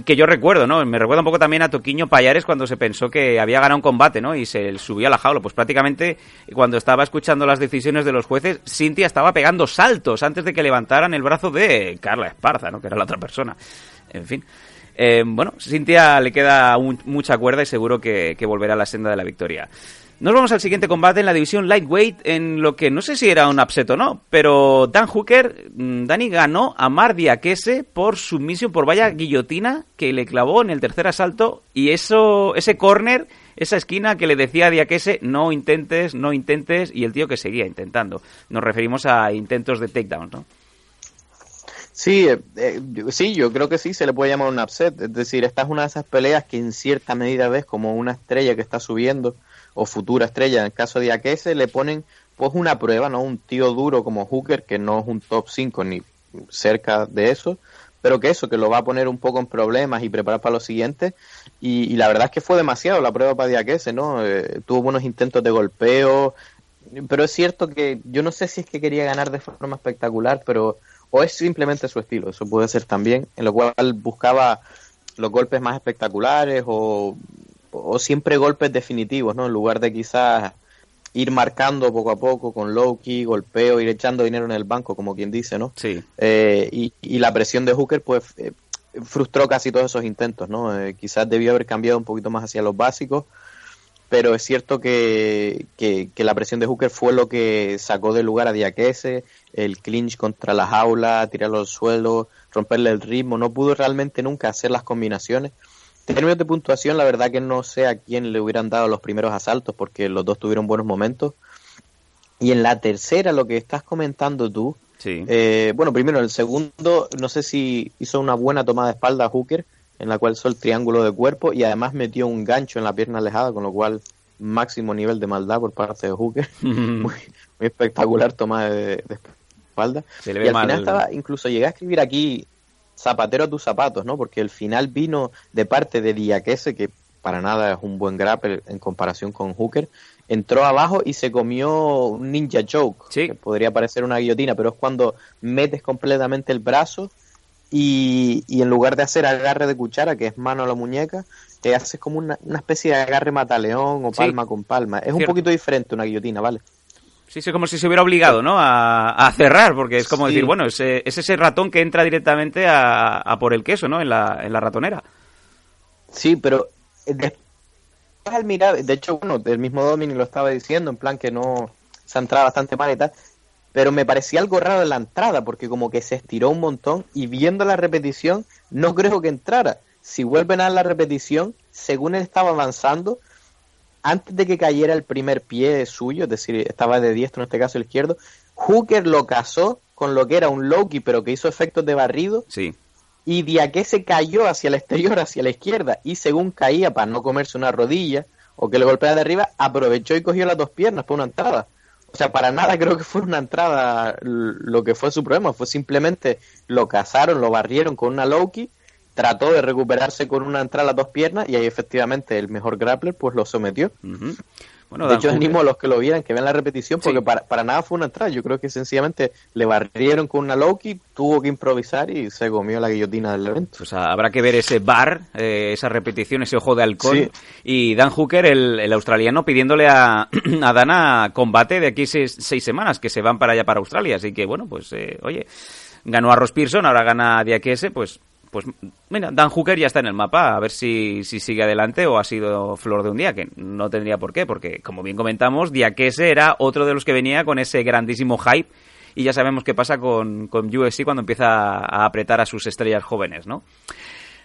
que yo recuerdo, ¿no? Me recuerda un poco también a Toquiño Payares cuando se pensó que había ganado un combate, ¿no? Y se subió a la jaula. Pues prácticamente cuando estaba escuchando las decisiones de los jueces, Cintia estaba pegando saltos antes de que levantaran el brazo de Carla Esparza, ¿no? Que era la otra persona. En fin. Eh, bueno, Cintia le queda mucha cuerda y seguro que, que volverá a la senda de la victoria. Nos vamos al siguiente combate en la división Lightweight, en lo que no sé si era un upset o no, pero Dan Hooker, mm, Dani ganó a Mar Diakese por sumisión por vaya guillotina que le clavó en el tercer asalto y eso, ese corner, esa esquina que le decía a Diakese, no intentes, no intentes, y el tío que seguía intentando. Nos referimos a intentos de takedown, ¿no? Sí, eh, eh, sí, yo creo que sí se le puede llamar un upset. Es decir, esta es una de esas peleas que en cierta medida ves como una estrella que está subiendo o futura estrella, en el caso de Akese, le ponen pues una prueba, ¿no? Un tío duro como Hooker, que no es un top 5 ni cerca de eso, pero que eso, que lo va a poner un poco en problemas y preparar para lo siguiente. Y, la verdad es que fue demasiado la prueba para Diakese, ¿no? Eh, tuvo buenos intentos de golpeo, pero es cierto que yo no sé si es que quería ganar de forma espectacular, pero o es simplemente su estilo, eso puede ser también, en lo cual buscaba los golpes más espectaculares o o siempre golpes definitivos, ¿no? En lugar de quizás ir marcando poco a poco con low key, golpeo, ir echando dinero en el banco, como quien dice, ¿no? Sí. Eh, y, y, la presión de Hooker, pues, eh, frustró casi todos esos intentos, ¿no? Eh, quizás debió haber cambiado un poquito más hacia los básicos, pero es cierto que, que, que la presión de Hooker fue lo que sacó del lugar a Diakese, el clinch contra la jaula, tirarlo al suelo, romperle el ritmo, no pudo realmente nunca hacer las combinaciones. Términos de puntuación, la verdad que no sé a quién le hubieran dado los primeros asaltos porque los dos tuvieron buenos momentos. Y en la tercera, lo que estás comentando tú, Sí. eh, bueno, primero, el segundo, no sé si hizo una buena tomada de espalda a Hooker, en la cual hizo el triángulo de cuerpo y además metió un gancho en la pierna alejada, con lo cual máximo nivel de maldad por parte de Hooker. muy, muy espectacular tomada de, de espalda. Se le y ve al mal. final estaba, incluso llegué a escribir aquí zapatero a tus zapatos, ¿no? Porque el final vino de parte de Diakese, que para nada es un buen grapple en comparación con Hooker. Entró abajo y se comió un ninja choke, que podría parecer una guillotina, pero es cuando metes completamente el brazo y, y en lugar de hacer agarre de cuchara, que es mano a la muñeca, te haces como una, una especie de agarre mataleón o Sí. palma con palma. Es un poquito diferente una guillotina, ¿vale? Sí, es como si se hubiera obligado, ¿no? A, a cerrar, porque es como Sí. decir, bueno, es, es ese ratón que entra directamente a, a por el queso, ¿no? En la, en la ratonera. Sí, pero eh, después al mirar, de hecho, bueno, el mismo Dominic lo estaba diciendo, en plan que no se ha entrado bastante mal y tal, pero me parecía algo raro en la entrada, porque como que se estiró un montón y viendo la repetición, no creo que entrara. Si vuelven a la repetición, según él estaba avanzando, antes de que cayera el primer pie suyo, es decir, estaba de diestro en este caso el izquierdo, Hooker lo casó con lo que era un Loki, pero que hizo efectos de barrido, Sí. y Diaque se cayó hacia el exterior, hacia la izquierda, y según caía para no comerse una rodilla o que le golpeara de arriba, aprovechó y cogió las dos piernas para una entrada. O sea, para nada creo que fue una entrada lo que fue su problema, fue simplemente lo cazaron, lo barrieron con una Loki, trató de recuperarse con una entrada a las dos piernas y ahí efectivamente el mejor grappler pues lo sometió. Bueno, de hecho, Hooker- animo a los que lo vieran que vean la repetición porque para, para nada fue una entrada. Yo creo que sencillamente le barrieron con una Loki, tuvo que improvisar y se comió la guillotina del evento. Pues habrá que ver ese bar, eh, esa repetición, ese ojo de. Sí. Y Dan Hooker, el, el australiano, pidiéndole a, a Dana combate de aquí seis, seis semanas, que se van para allá, para Australia. Así que, bueno, pues, eh, oye, ganó a Ross Pearson, ahora gana a Diakese, pues, pues, mira, Dan Hooker ya está en el mapa, a ver si, si sigue adelante o ha sido flor de un día, que no tendría por qué, porque, como bien comentamos, Diakese era otro de los que venía con ese grandísimo hype. Y ya sabemos qué pasa con, con cuando empieza a apretar a sus estrellas jóvenes, ¿no?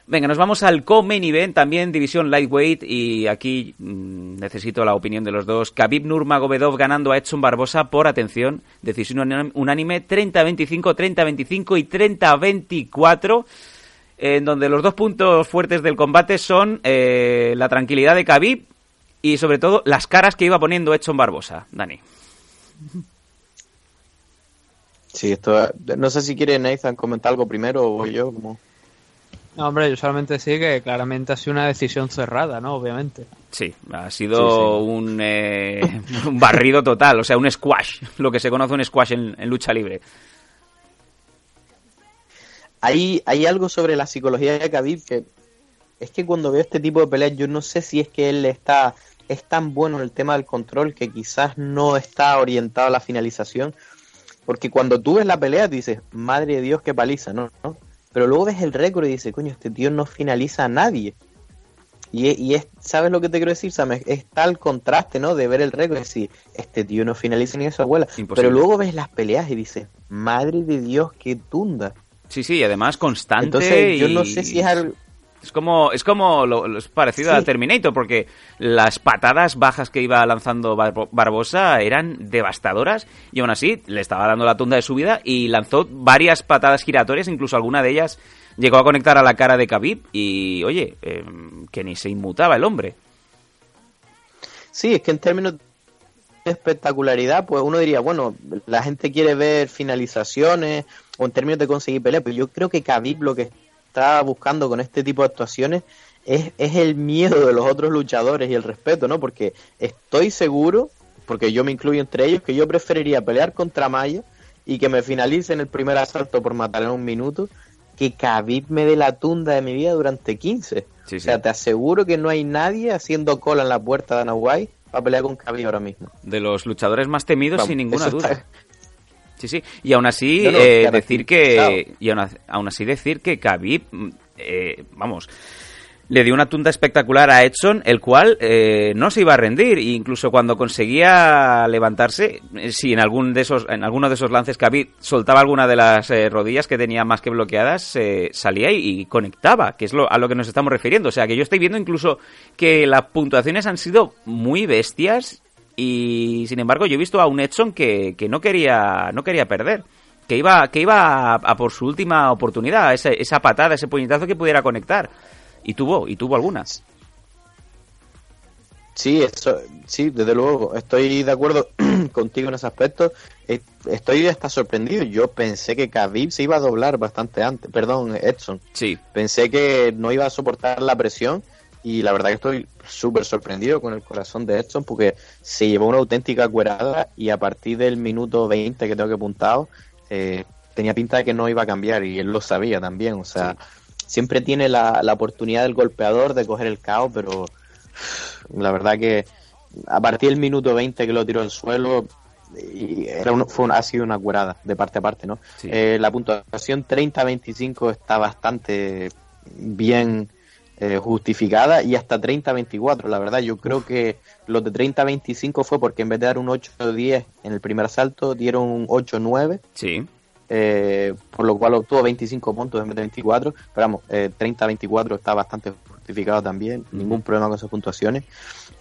Venga, nos vamos al co-main event, también división lightweight, y aquí mm, necesito la opinión de los dos. Khabib Nurmagomedov ganando a Edson Barbosa por, atención, decisión unánime 30-25, 30-25 y 30-24, en donde los dos puntos fuertes del combate son eh, la tranquilidad de Khabib y, sobre todo, las caras que iba poniendo Edson Barbosa. Dani. Sí, esto, no sé si quiere Nathan comentar algo primero o voy yo. Como... No, hombre, yo solamente decir que claramente ha sido una decisión cerrada, ¿no? Obviamente. Sí, ha sido Un, eh, un barrido total, o sea, un squash, lo que se conoce un squash en, en lucha libre. Hay, hay algo sobre la psicología de Khabib que es que cuando veo este tipo de peleas yo no sé si es que él está es tan bueno en el tema del control que quizás no está orientado a la finalización porque cuando tú ves la pelea dices madre de Dios qué paliza no, ¿no? pero luego ves el récord y dices coño este tío no finaliza a nadie y, es- y es, ¿sabes lo que te quiero decir? Sam? Es, es tal contraste, ¿no? De ver el récord y decir, este tío no finaliza ni a su abuela. Imposible. Pero luego ves las peleas y dices, madre de Dios, qué tunda. Sí, sí, y además constante. Entonces, yo y- no sé si es algo... Es como, es como lo, lo- es parecido Sí. a Terminator, porque las patadas bajas que iba lanzando Barbo- Barbosa eran devastadoras y aún así le estaba dando la tunda de su vida y lanzó varias patadas giratorias, incluso alguna de ellas llegó a conectar a la cara de Khabib y, oye, eh, que ni se inmutaba el hombre. Sí, es que en términos de espectacularidad, pues uno diría, bueno, la gente quiere ver finalizaciones o en términos de conseguir peleas, pero yo creo que Khabib lo que está buscando con este tipo de actuaciones es, es el miedo de los otros luchadores y el respeto, ¿no? Porque estoy seguro, porque yo me incluyo entre ellos, que yo preferiría pelear contra Maya y que me finalice en el primer asalto por matar en un minuto que Khabib me dé la tunda de mi vida durante 15. Sí, O sea, te aseguro que no hay nadie haciendo cola en la puerta de Anahuay para pelear con Khabib ahora mismo. De los luchadores más temidos Vamos, sin ninguna duda. está- Sí, sí. Y aún así, No, no, eh, decir claro. que. Y aún, aún así decir que Khabib. mm, eh, vamos. le dio una tunda espectacular a Edson, el cual eh, no se iba a rendir. E incluso cuando conseguía levantarse, eh, si en algún de esos, en alguno de esos lances Khabib soltaba alguna de las eh, rodillas que tenía más que bloqueadas, salía y, y, conectaba, que es lo, a lo que nos estamos refiriendo. O sea, que yo estoy viendo incluso que las puntuaciones han sido muy bestias y, sin embargo, yo he visto a un Edson que, que no quería, no quería perder que iba, que iba a, por su última oportunidad, esa, esa patada, ese puñetazo que pudiera conectar. Y tuvo, y tuvo algunas. Sí, eso, sí, desde luego, estoy de acuerdo contigo en ese aspecto. Estoy hasta sorprendido. Yo pensé que Khabib se iba a doblar bastante antes. Perdón, Edson. Sí. Pensé que no iba a soportar la presión y la verdad que estoy súper sorprendido con el corazón de Edson porque se llevó una auténtica cuerada y a partir del minuto 20 que tengo que apuntado eh, tenía pinta de que no iba a cambiar y él lo sabía también. O sea, siempre tiene la, la oportunidad del golpeador de coger el caos, pero la verdad que a partir del minuto 20 que lo tiró al suelo, y era fue ha sido una curada de parte a parte, ¿no? Eh, la puntuación 30-25 está bastante bien eh, justificada y hasta 30-24, la verdad. Yo creo que los de 30-25 fue porque en vez de dar un 8-10 en el primer asalto, dieron un 8-9. Sí. Eh, por lo cual obtuvo 25 puntos en vez de 24. Pero vamos, eh, 30-24 está bastante justificado también, ningún problema con esas puntuaciones.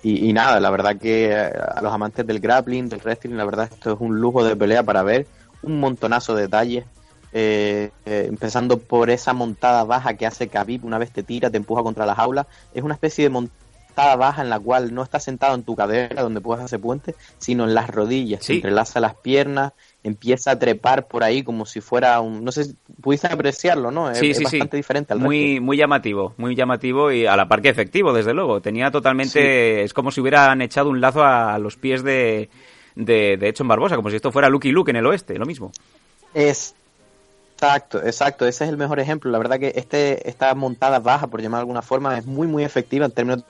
Y, nada, la verdad que a los amantes del grappling, del wrestling, la verdad esto es un lujo de pelea para ver, un montonazo de detalles. Eh, empezando por esa montada baja que hace Khabib una vez te tira, te empuja contra la jaula, es una especie de montada baja en la cual no estás sentado en tu cadera donde puedes hacer puente, sino en las rodillas, se entrelaza las piernas, empieza a trepar por ahí como si fuera un... No sé, pudiste apreciarlo, ¿no? Sí, es, sí, bastante diferente al muy, resto. Muy llamativo, muy llamativo y a la par que efectivo, desde luego. Tenía totalmente... Es como si hubieran echado un lazo a los pies de, de, de Edson Barbosa, como si esto fuera Lucky Luke en el oeste, lo mismo. Es... Exacto, exacto, ese es el mejor ejemplo. La verdad que este, esta montada baja, por llamar de alguna forma, es muy, muy efectiva en términos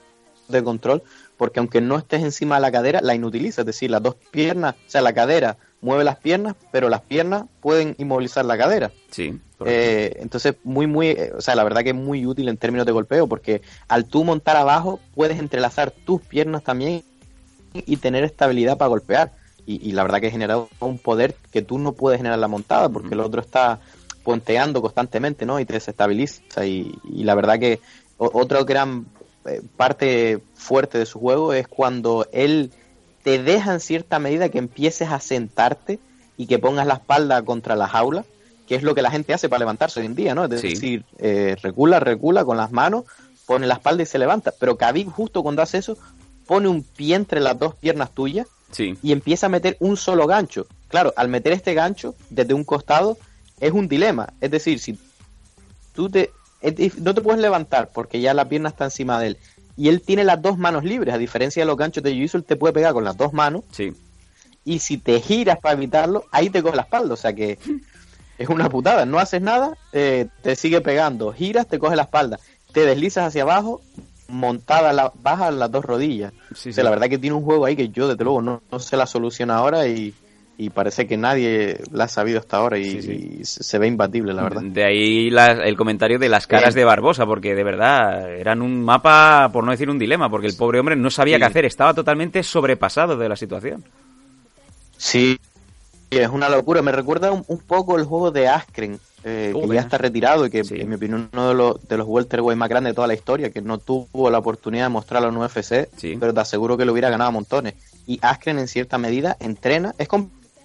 de control, porque aunque no estés encima de la cadera, la inutiliza, es decir, las dos piernas, o sea, la cadera mueve las piernas, pero las piernas pueden inmovilizar la cadera. Sí. Eh, entonces, muy, muy, eh, o sea, la verdad que es muy útil en términos de golpeo, porque al tú montar abajo, puedes entrelazar tus piernas también y tener estabilidad para golpear. Y, y la verdad que genera un poder que tú no puedes generar la montada, porque el otro está ponteando constantemente, ¿no? Y te desestabiliza. Y, y la verdad que otra gran eh, parte fuerte de su juego es cuando él te deja en cierta medida que empieces a sentarte y que pongas la espalda contra la jaula, que es lo que la gente hace para levantarse hoy en día, ¿no? Es Sí. decir, eh, recula, recula con las manos, pone la espalda y se levanta. Pero Khabib justo cuando hace eso, pone un pie entre las dos piernas tuyas Sí. y empieza a meter un solo gancho. Claro, al meter este gancho desde un costado es un dilema. Es decir, si tú te no te puedes levantar porque ya la pierna está encima de él y él tiene las dos manos libres, a diferencia de los ganchos de Jiu-Jitsu, él te puede pegar con las dos manos Sí. y si te giras para evitarlo, ahí te coge la espalda, o sea que es una putada, no haces nada, eh, te sigue pegando, giras, te coge la espalda, te deslizas hacia abajo, montada la, baja las dos rodillas. Sí, o sea, sí. la verdad que tiene un juego ahí que yo desde luego no, no sé la solución ahora y, y parece que nadie la ha sabido hasta ahora y, y se ve imbatible, la verdad. De ahí la- el comentario de las caras Sí. de Barbosa, porque de verdad eran un mapa, por no decir un dilema, porque el pobre hombre no sabía qué hacer, estaba totalmente sobrepasado de la situación. Sí, es una locura. Me recuerda un, un poco el juego de Askren, eh, Oh, que ya venga. está retirado y que, en mi opinión, uno de los, de los welterweight más grandes de toda la historia, que no tuvo la oportunidad de mostrarlo en UFC, pero te aseguro que lo hubiera ganado a montones. Y Askren, en cierta medida, entrena, es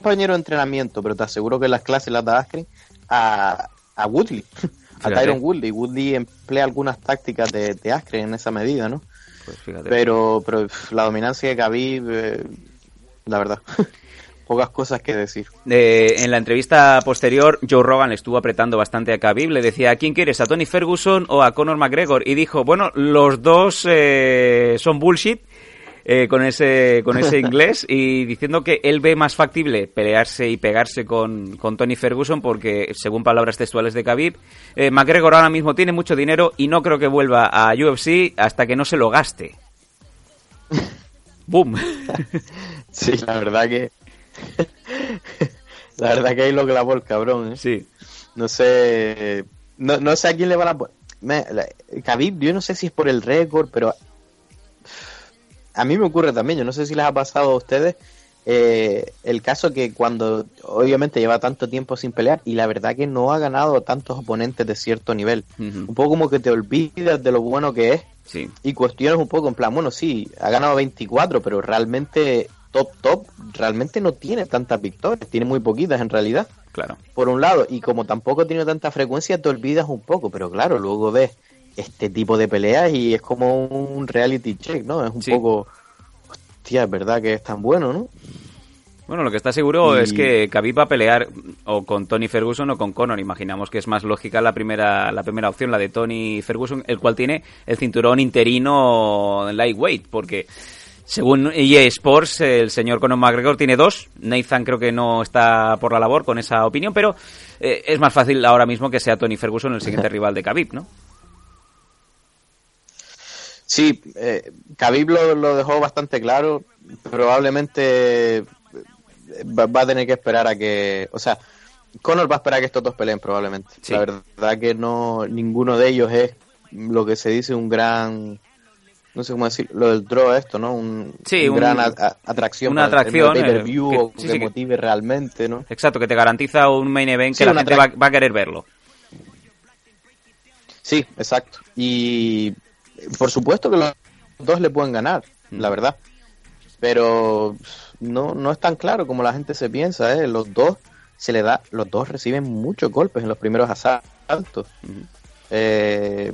compañero de entrenamiento, pero te aseguro que las clases las da Askren a, a Woodley, a. Tyron Woodley. Woodley emplea algunas tácticas de, de Askren en esa medida, ¿no? Pues. Pero, pero la dominancia de Khabib, eh, la verdad, pocas cosas que decir. Eh, en la entrevista posterior, Joe Rogan le estuvo apretando bastante a Khabib, le decía, ¿a quién quieres? ¿A Tony Ferguson o a Conor McGregor? Y dijo, bueno, los dos eh, son bullshit. Eh, con ese con ese inglés y diciendo que él ve más factible pelearse y pegarse con, con Tony Ferguson porque según palabras textuales de Khabib eh, McGregor ahora mismo tiene mucho dinero y no creo que vuelva a UFC hasta que no se lo gaste boom Sí, la verdad que. la verdad que ahí lo clavó el cabrón, ¿eh? Sí. No sé. No, no sé a quién le van a poner. me, la- Khabib, yo no sé si es por el récord, pero a mí me ocurre también, yo no sé si les ha pasado a ustedes eh, el caso que cuando obviamente lleva tanto tiempo sin pelear y la verdad que no ha ganado a tantos oponentes de cierto nivel. Un poco como que te olvidas de lo bueno que es Sí. y cuestionas un poco en plan, bueno, sí, ha ganado 24, pero realmente top top, realmente no tiene tantas victorias, tiene muy poquitas en realidad. Claro. Por un lado, y como tampoco tiene tanta frecuencia, te olvidas un poco, pero claro, luego ves este tipo de peleas y es como un reality check, ¿no? Es un poco, hostia, es verdad que es tan bueno, ¿no? Bueno, lo que está seguro Y- es que Khabib va a pelear o con Tony Ferguson o con Conor. Imaginamos que es más lógica la primera, la primera opción, la de Tony Ferguson, el cual tiene el cinturón interino lightweight, porque según EA Sports, el señor Conor McGregor tiene dos. Nathan creo que no está por la labor con esa opinión, pero eh, es más fácil ahora mismo que sea Tony Ferguson el siguiente rival de Khabib, ¿no? Sí, eh, Khabib lo, lo dejó bastante claro. Probablemente eh, va, va a tener que esperar a que, o sea, Conor va a esperar a que estos dos peleen probablemente. La verdad que no, ninguno de ellos es lo que se dice un gran, no sé cómo decir, lo del draw esto, ¿no? Un, Sí, un un- gran a- a- atracción, una el- atracción, el eh, o que- sí, que sí, que- motive realmente, ¿no? Exacto, que te garantiza un main event que la gente va, va a querer verlo. Sí, exacto. Y por supuesto que los dos le pueden ganar, la verdad. Pero no, no es tan claro como la gente se piensa, ¿eh? Los dos se le da, los dos reciben muchos golpes en los primeros asaltos. Eh,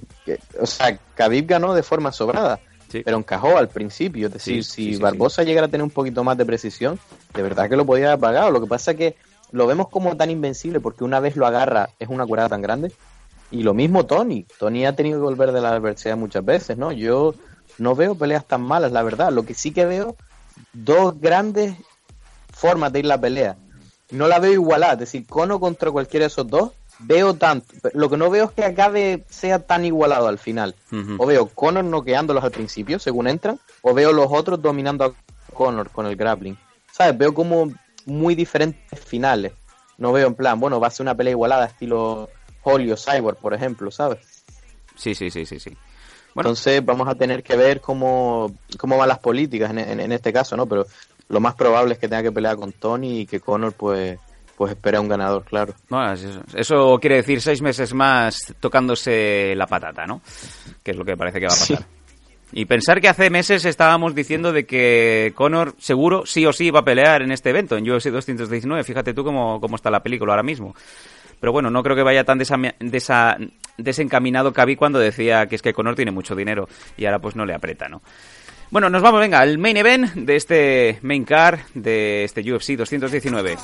o sea, Khabib ganó de forma sobrada, pero encajó al principio. Es decir, Sí, si sí, Barbosa llegara a tener un poquito más de precisión, de verdad que lo podía haber pagado. Lo que pasa es que lo vemos como tan invencible porque una vez lo agarra es una curada tan grande. Y lo mismo Tony. Tony ha tenido que volver de la adversidad muchas veces, ¿no? Yo no veo peleas tan malas, la verdad. Lo que sí que veo, dos grandes formas de ir la pelea. No la veo igualada, es decir, Cono contra cualquiera de esos dos, veo tanto. Lo que no veo es que acabe sea tan igualado al final. O veo Conor noqueándolos al principio, según entran, o veo los otros dominando a Conor con el grappling. ¿Sabes? Veo como muy diferentes finales. No veo en plan, bueno, va a ser una pelea igualada estilo Holly o Cyborg, por ejemplo, ¿sabes? Sí, sí, sí, sí, sí. Entonces vamos a tener que ver cómo, cómo van las políticas en, en- en este caso, ¿no? Pero lo más probable es que tenga que pelear con Tony y que Conor pues, pues espere a un ganador, claro. Bueno, eso, eso quiere decir seis meses más tocándose la patata, ¿no? Que es lo que parece que va a pasar. Y pensar que hace meses estábamos diciendo de que Conor seguro sí o sí va a pelear en este evento, en UFC 219. Fíjate tú cómo, cómo está la película ahora mismo. Pero bueno, no creo que vaya tan desami- desa- desencaminado Khabib cuando decía que es que Conor tiene mucho dinero y ahora pues no le aprieta, ¿no? Bueno, nos vamos, venga, al main event de este main car de este UFC 219.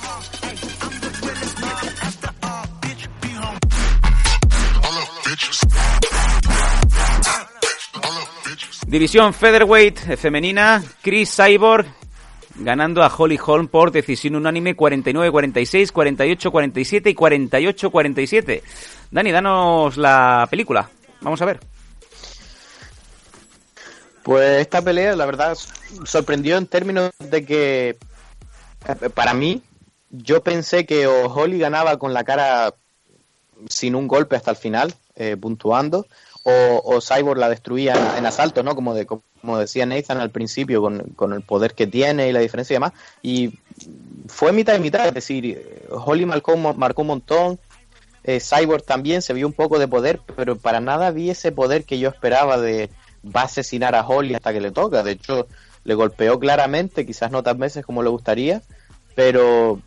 División Featherweight femenina, Chris Cyborg ganando a Holly Holm por decisión unánime 49-46, 48-47 y 48-47. Dani, danos la película. Vamos a ver. Pues esta pelea, la verdad, sorprendió en términos de que, para mí, yo pensé que Holly ganaba con la cara sin un golpe hasta el final, eh, puntuando, o, Cyborg la destruía en, en asaltos, ¿no? Como, de, como decía Nathan al principio, con, con el poder que tiene y la diferencia y demás. Y fue mitad y mitad, es decir, eh, Holly marcó, marcó un montón, eh, Cyborg también se vio un poco de poder, pero para nada vi ese poder que yo esperaba de va a asesinar a Holly hasta que le toca. De hecho, le golpeó claramente, quizás no tan veces como le gustaría, pero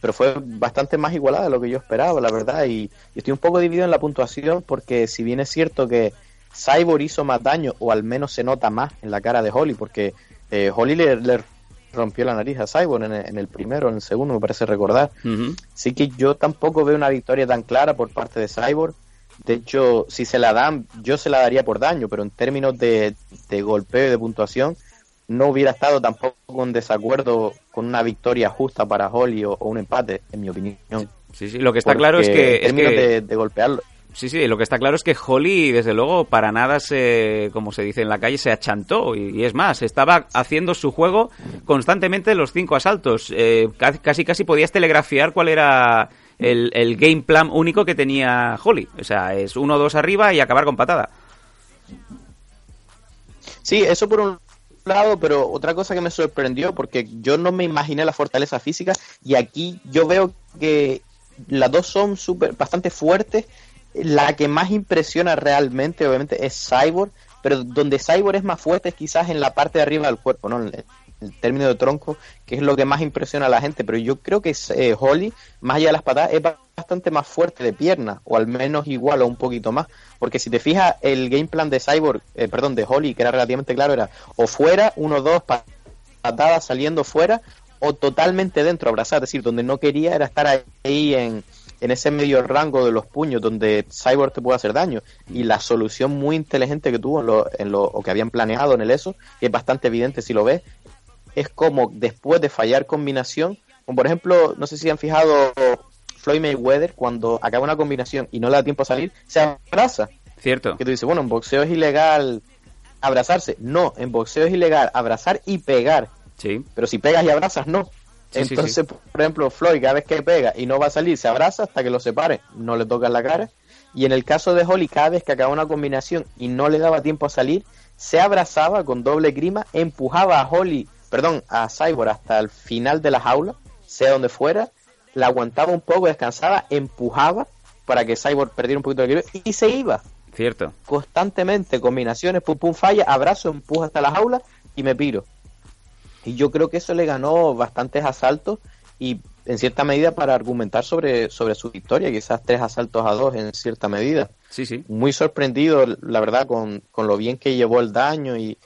pero fue bastante más igualada de lo que yo esperaba, la verdad. Y, y estoy un poco dividido en la puntuación porque si bien es cierto que Cyborg hizo más daño, o al menos se nota más en la cara de Holly, porque eh, Holly le, le rompió la nariz a Cyborg en el, en el primero, en el segundo, me parece recordar. Así que yo tampoco veo una victoria tan clara por parte de Cyborg. De hecho, si se la dan, yo se la daría por daño, pero en términos de, de golpeo y de puntuación, no hubiera estado tampoco en desacuerdo con una victoria justa para Holly o, o un empate, en mi opinión. Sí, sí, lo que está claro es que... En es términos que- de, de golpearlo. Sí, sí, lo que está claro es que Holly, desde luego, para nada se, como se dice en la calle, se achantó. Y, y es más, estaba haciendo su juego constantemente en los cinco asaltos. Eh, ca- casi, casi podías telegrafiar cuál era el, el game plan único que tenía Holly. O sea, es uno dos arriba y acabar con patada. Sí, eso por un lado, pero otra cosa que me sorprendió, porque yo no me imaginé la fortaleza física, y aquí yo veo que las dos son super, bastante fuertes. La que más impresiona realmente, obviamente, es Cyborg, pero donde Cyborg es más fuerte es quizás en la parte de arriba del cuerpo, ¿no? El término de tronco, que es lo que más impresiona a la gente, pero yo creo que eh, Holly, más allá de las patadas, es bastante más fuerte de pierna, o al menos igual o un poquito más, porque si te fijas, el game plan de Cyborg, eh, perdón, de Holly, que era relativamente claro, era o fuera, uno, dos, patadas saliendo fuera, o totalmente dentro, abrazar, es decir, donde no quería era estar ahí en, en ese medio rango de los puños donde Cyborg te puede hacer daño. Y la solución muy inteligente que tuvo en lo, en lo o que habían planeado en el ESO, que es bastante evidente si lo ves, es como después de fallar combinación, como por ejemplo, no sé si han fijado Floyd Mayweather cuando acaba una combinación y no le da tiempo a salir, se abraza. Cierto. Que tú dices, bueno, en boxeo es ilegal abrazarse. No, en boxeo es ilegal abrazar y pegar. Sí. Pero si pegas y abrazas, no. Entonces, por ejemplo, Floyd cada vez que pega y no va a salir, se abraza hasta que lo separe, no le toca la cara. Y en el caso de Holly, cada vez que acaba una combinación y no le daba tiempo a salir, se abrazaba con doble grima, empujaba a Holly perdón, a Cyborg hasta el final de la jaula, sea donde fuera, la aguantaba un poco, descansaba, empujaba para que Cyborg perdiera un poquito de equilibrio y se iba. Cierto. Constantemente, combinaciones, pum pum falla, abrazo, empuja hasta la jaula y me piro. Y yo creo que eso le ganó bastantes asaltos y en cierta medida para argumentar sobre, sobre su victoria, quizás tres asaltos a dos en cierta medida. Sí, sí. Muy sorprendido, la verdad, con, con lo bien que llevó el daño y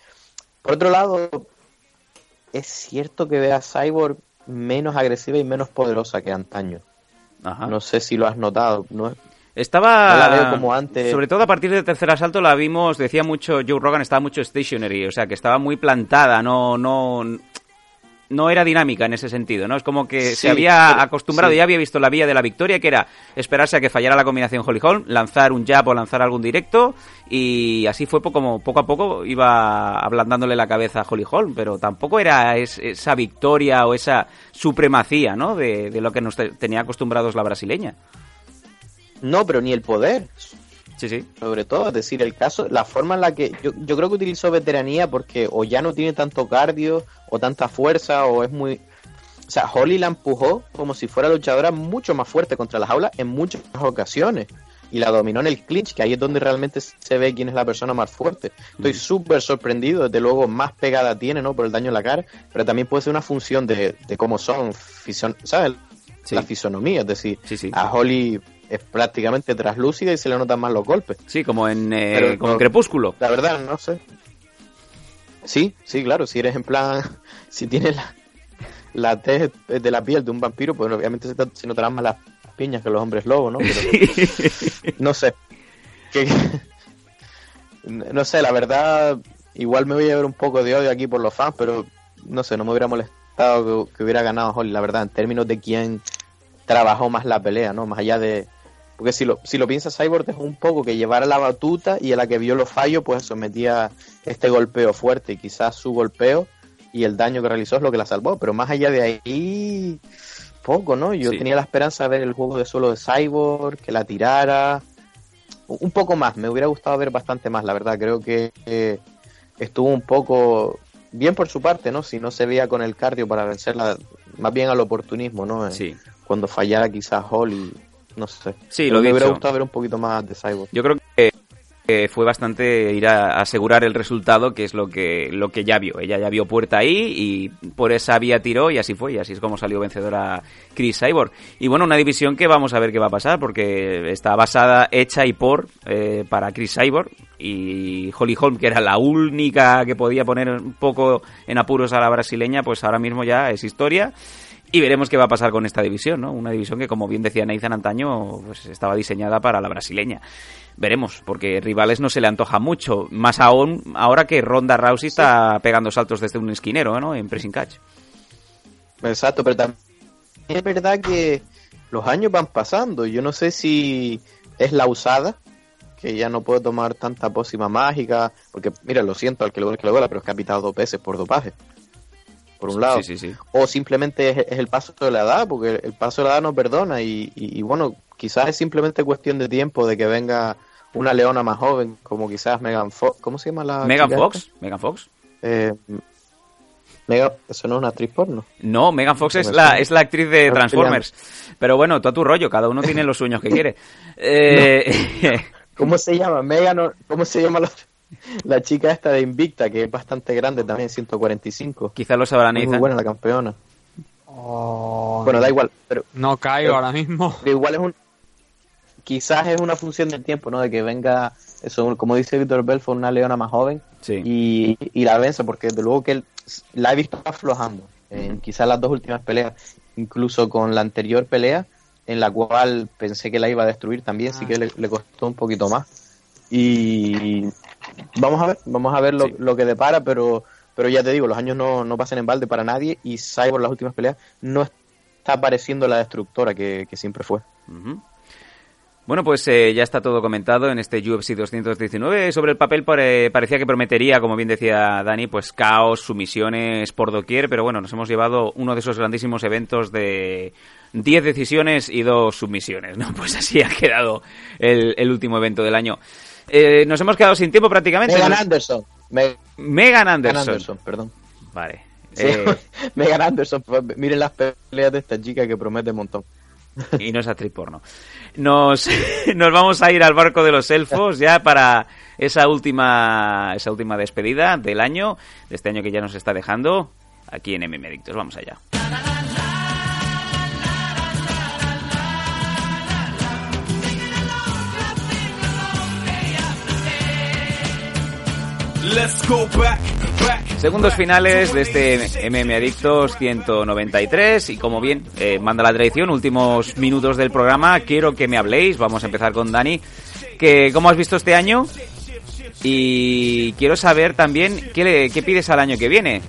por otro lado, es cierto que ve a Cyborg menos agresiva y menos poderosa que antaño. No sé si lo has notado. No, estaba. la veo como antes. Sobre todo a partir del tercer asalto la vimos, decía mucho Joe Rogan, estaba mucho stationary, o sea que estaba muy plantada, no, no, no era dinámica en ese sentido, ¿no? Es como que se había acostumbrado, y ya había visto la vía de la victoria, que era esperarse a que fallara la combinación Holly Holm, lanzar un jab o lanzar algún directo, y así fue como poco a poco iba ablandándole la cabeza a Holly Holm, pero tampoco era esa victoria o esa supremacía, ¿no? De, de lo que nos tenía acostumbrados la brasileña. No, pero ni el poder. Sí, sí. Sobre todo, es decir, el caso, la forma en la que yo, yo creo que utilizó veteranía porque o ya no tiene tanto cardio o tanta fuerza o es muy... O sea, Holly la empujó como si fuera luchadora mucho más fuerte contra la jaula en muchas ocasiones y la dominó en el clinch, que ahí es donde realmente se ve quién es la persona más fuerte. Estoy súper sorprendido, desde luego más pegada tiene, ¿no? Por el daño en la cara, pero también puede ser una función de, de cómo son, ¿sabes? La fisonomía, es decir, a Holly es prácticamente traslúcida y se le notan más los golpes. Sí, como en, eh, como Crepúsculo. La verdad, no sé. Sí, sí, claro, si eres en plan, si tienes la, la tez de la piel de un vampiro, pues obviamente se, se notarán más las piñas que los hombres lobos, ¿no? no sé. no sé, la verdad, igual me voy a ver un poco de odio aquí por los fans, pero no sé, no me hubiera molestado que, que hubiera ganado Holly, la verdad, en términos de quién trabajó más la pelea, ¿no? Más allá de, porque si lo, si lo piensas, Cyborg es un poco que llevara la batuta y a la que vio los fallos, pues sometía este golpeo fuerte. Y quizás su golpeo y el daño que realizó es lo que la salvó. Pero más allá de ahí, poco, ¿no? Yo tenía la esperanza de ver el juego de suelo de Cyborg, que la tirara. Un poco más, me hubiera gustado ver bastante más, la verdad. Creo que estuvo un poco bien por su parte, ¿no? Si no se veía con el cardio para vencerla, más bien al oportunismo, ¿no? Sí. Cuando fallara quizás Holly no sé. Sí, lo me hubiera gustado ver un poquito más de Cyborg. Yo creo que fue bastante ir a asegurar el resultado, que es lo que, lo que ya vio. Ella ya vio puerta ahí y por esa vía tiró y así fue. Y así es como salió vencedora Chris Cyborg. Y bueno, una división que vamos a ver qué va a pasar, porque está basada, hecha y por eh, para Chris Cyborg. Y Holly Holm, que era la única que podía poner un poco en apuros a la brasileña, pues ahora mismo ya es historia. Y veremos qué va a pasar con esta división, ¿no? Una división que, como bien decía Nathan antaño, pues estaba diseñada para la brasileña. Veremos, porque rivales no se le antoja mucho. Más aún ahora que Ronda Rousey está pegando saltos desde un esquinero, ¿no? En pressing catch. Exacto, pero también es verdad que los años van pasando. Yo no sé si es la usada, que ya no puede tomar tanta pócima mágica, porque, mira, lo siento al que le duele que duela, pero es que ha pitado dos veces por dopaje. Por un lado. Sí, sí, sí. O simplemente es, es el paso de la edad, porque el paso de la edad no perdona y, y- y bueno, quizás es simplemente cuestión de tiempo de que venga una leona más joven, como quizás Megan Fox. ¿Cómo se llama la Megan Fox, esta? Megan Fox. Eh, eso no es una actriz porno. No, Megan Fox es la, es la actriz de Transformers. Pero bueno, tú a tu rollo, cada uno tiene los sueños que quiere. Eh, ¿Cómo se llama? Megan, ¿cómo se llama la, la chica esta de Invicta, que es bastante grande también, 145? Quizá lo sabrá Muy buena la campeona. Oh, Bueno, da igual, pero No caigo pero- ahora mismo. pero igual es un quizás es una función del tiempo, ¿no? De que venga eso, como dice Víctor Belfort, una leona más joven Sí. y, y la vence, porque desde luego que él la he visto aflojando en quizás las dos últimas peleas, incluso con la anterior pelea, en la cual pensé que la iba a destruir también, sí que le, le costó un poquito más. Y vamos a ver, vamos a ver lo, Sí. lo que depara, pero pero ya te digo, los años no, no pasan en balde para nadie y Cyborg las últimas peleas no está apareciendo la destructora que, que siempre fue. Bueno, pues eh, ya está todo comentado en este UFC 219. Sobre el papel pare- parecía que prometería, como bien decía Dani, pues caos, sumisiones por doquier, pero bueno, nos hemos llevado uno de esos grandísimos eventos de 10 decisiones y dos submisiones, ¿no? Pues así ha quedado el, el último evento del año. Eh, nos hemos quedado sin tiempo prácticamente. Megan Anderson. Me- Megan Anderson. Anderson, perdón. Vale. Sí, Eh, Megan Anderson, pues, miren las peleas de esta chica que promete un montón. y no es actriz porno. Nos, nos vamos a ir al barco de los elfos ya para esa última, esa última despedida del año, de este año que ya nos está dejando, aquí en Adictos. Vamos allá. Segundos finales de este MM Adictos 193 y como bien eh, manda la tradición, últimos minutos del programa, quiero que me habléis, vamos a empezar con Dani, que cómo has visto este año y quiero saber también qué, le- qué pides al año que viene.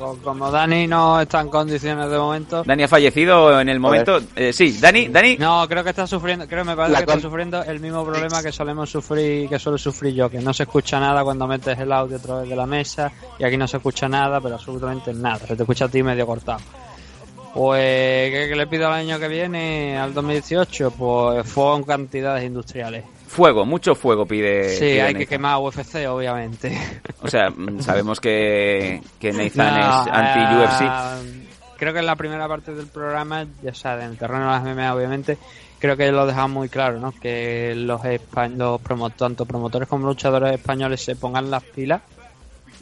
Como Dani no está en condiciones de momento. Dani ha fallecido en el momento... eh, sí, Dani, Dani... No, creo que está sufriendo, creo me parece La que está sufriendo el mismo problema que solemos sufrir, que suelo sufrir yo, que no se escucha nada cuando metes el audio a través de la mesa y aquí no se escucha nada, pero absolutamente nada, se te escucha a ti medio cortado. Pues, ¿qué, qué le pido al año que viene, al 2018? Pues fuego en cantidades industriales. Fuego, mucho fuego pide. sí, pide hay que quemar UFC, obviamente. O sea, mm, sabemos que, que Nathan No, es anti-UFC. eh, creo que en la primera parte del programa, ya sabes, en el terreno de las MMA, obviamente, creo que lo dejamos muy claro, ¿no? Que los, los promo- tanto promotores como luchadores españoles se pongan las pilas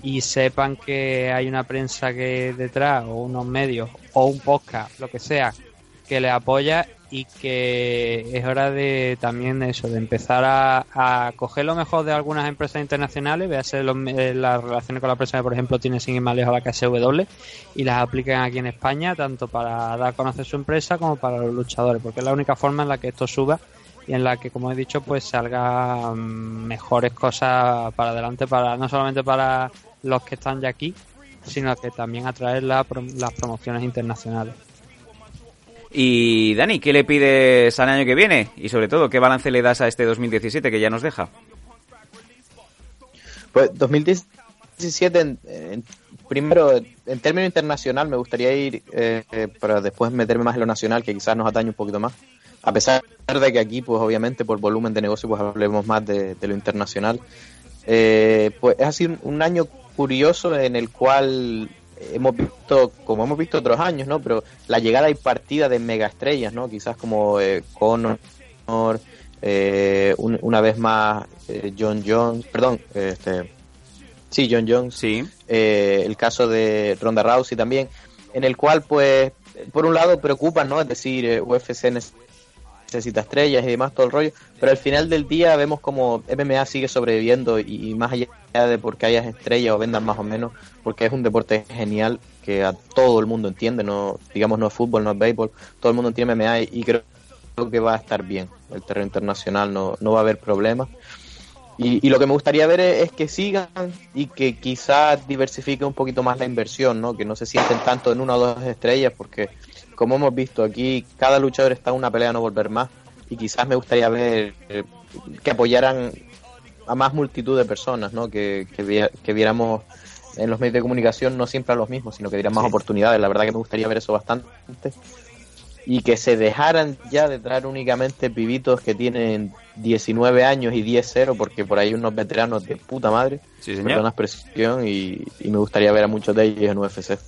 y sepan que hay una prensa que detrás, o unos medios, o un podcast, lo que sea, que les apoya y que es hora de también eso, de empezar a, a coger lo mejor de algunas empresas internacionales, véase eh, las relaciones con la prensa que por ejemplo tiene sin ir más lejos la KSW y las apliquen aquí en España, tanto para dar a conocer su empresa como para los luchadores, porque es la única forma en la que esto suba y en la que, como he dicho, pues salga mm, mejores cosas para adelante, para no solamente para los que están ya aquí, sino que también atraer la las promociones internacionales. Y Dani, ¿qué le pides al año que viene? Y sobre todo, ¿qué balance le das a este 2017 que ya nos deja? Pues 2017, en- en- primero, en términos internacional, me gustaría ir eh, para después meterme más en lo nacional, que quizás nos atañe un poquito más. A pesar de que aquí, pues obviamente, por volumen de negocio, pues hablemos más de, lo internacional. Eh, pues sido un- un año curioso en el cual hemos visto, como hemos visto otros años, ¿no? Pero la llegada y partida de megaestrellas, ¿no? Quizás como eh, Conor, eh, un- una vez más eh, John Jones, perdón, este, sí, John Jones, sí. el caso de Ronda Rousey también, en el cual, pues, por un lado preocupan, ¿no? Es decir, eh, UFC necesita estrellas y demás, todo el rollo, pero al final del día vemos como MMA sigue sobreviviendo y, más allá de porque hayas estrellas o vendan más o menos, porque es un deporte genial que a todo el mundo entiende, no digamos no es fútbol, no es béisbol, todo el mundo entiende MMA y, y creo que va a estar bien, el terreno internacional no, no va a haber problemas. Y, y lo que me gustaría ver es, es que sigan y que quizás diversifique un poquito más la inversión, ¿no? Que no se sienten tanto en una o dos estrellas, porque como hemos visto aquí, cada luchador está en una pelea a no volver más. Y quizás me gustaría ver eh, que apoyaran a más multitud de personas, ¿no? Que, que, que viéramos en los medios de comunicación no siempre a los mismos, sino que dieran más Sí. oportunidades. La verdad que me gustaría ver eso bastante. Y que se dejaran ya de traer únicamente pibitos que tienen 19 años y 10-0, porque por ahí unos veteranos de puta madre. Sí, señor. Perdona la expresión, y, y me gustaría ver a muchos de ellos en UFC.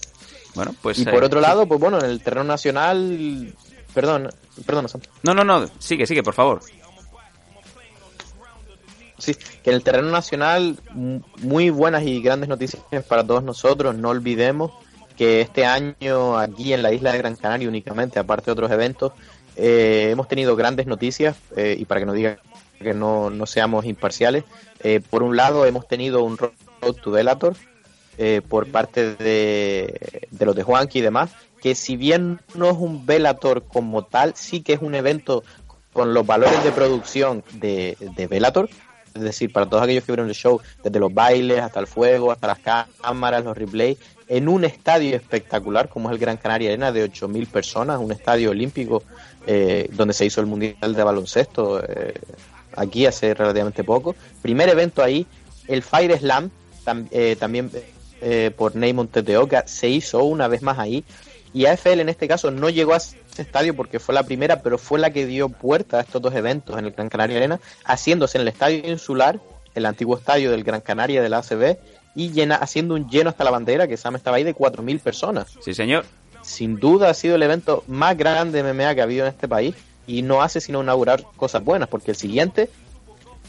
Bueno, pues... y eh, por otro sí. lado, pues bueno, en el terreno nacional... Perdón, perdona, Sam. No, no, no, sigue, sigue, por favor. Sí, que en el terreno nacional muy buenas y grandes noticias para todos nosotros. No olvidemos que este año aquí en la isla de Gran Canaria únicamente, aparte de otros eventos, eh, hemos tenido grandes noticias eh, y para que no digan que no, no seamos imparciales, eh, por un lado hemos tenido un Road to Bellator eh, por parte de, de los de Juanqui y demás, que si bien no es un Bellator como tal, sí que es un evento con los valores de producción de, de Bellator, es decir, para todos aquellos que vieron el show, desde los bailes hasta el fuego, hasta las cámaras, los replays, en un estadio espectacular como es el Gran Canaria Arena de 8.000 personas, un estadio olímpico eh, donde se hizo el Mundial de Baloncesto eh, aquí hace relativamente poco. Primer evento ahí, el Fire Slam, tam- eh, también eh, por Neymon Teteoka, se hizo una vez más ahí. Y AFL en este caso no llegó a ese estadio porque fue la primera, pero fue la que dio puerta a estos dos eventos en el Gran Canaria Arena, haciéndose en el estadio insular, el antiguo estadio del Gran Canaria de la ACB, y llena, haciendo un lleno hasta la bandera, que Sam estaba ahí, de 4.000 personas. Sí, señor. Sin duda ha sido el evento más grande de MMA que ha habido en este país y no hace sino inaugurar cosas buenas, porque el siguiente,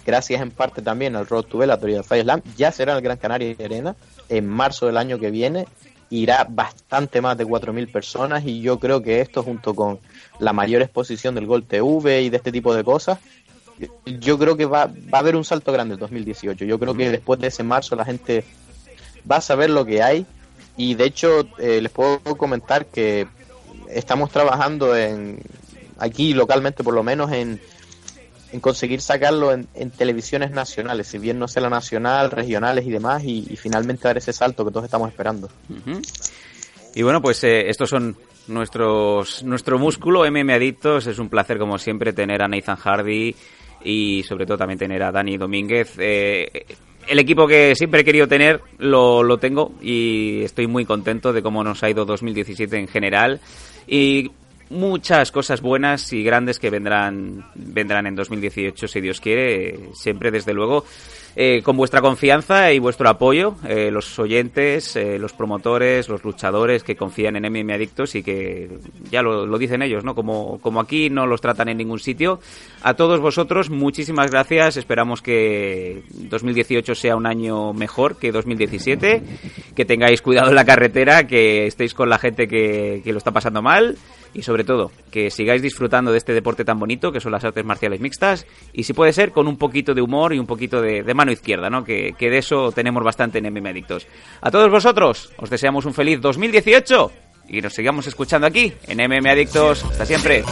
gracias en parte también al Road to Bellator y al Fire Slam, ya será el Gran Canaria Arena en marzo del año que viene. Irá bastante más de 4.000 personas y yo creo que esto junto con la mayor exposición del Gol TV y de este tipo de cosas, yo creo que va, va a haber un salto grande el 2018. Yo creo que después de ese marzo la gente va a saber lo que hay y de hecho eh, les puedo comentar que estamos trabajando en aquí localmente por lo menos en, en conseguir sacarlo en, en televisiones nacionales, si bien no sea la nacional, regionales y demás, y, finalmente dar ese salto que todos estamos esperando. Y bueno, pues eh, estos son nuestros nuestro músculo MM Adictos. Es un placer, como siempre, tener a Nathan Hardy y sobre todo también tener a Dani Domínguez. Eh, el equipo que siempre he querido tener lo, lo tengo y estoy muy contento de cómo nos ha ido 2017 en general. Y muchas cosas buenas y grandes que vendrán vendrán en 2018 si Dios quiere siempre desde luego. Eh, con vuestra confianza y vuestro apoyo eh, los oyentes eh, los promotores los luchadores que confían en MM Adictos y que ya lo, lo dicen ellos no como como aquí no los tratan en ningún sitio. A todos vosotros muchísimas gracias. Esperamos que 2018 sea un año mejor que 2017 que tengáis cuidado en la carretera que estéis con la gente que, que lo está pasando mal y sobre todo que sigáis disfrutando de este deporte tan bonito que son las artes marciales mixtas y si puede ser con un poquito de humor y un poquito de, mano izquierda, ¿no? Que, que de eso tenemos bastante en MM Adictos. A todos vosotros os deseamos un feliz 2018 y nos sigamos escuchando aquí en MM Adictos. Hasta siempre.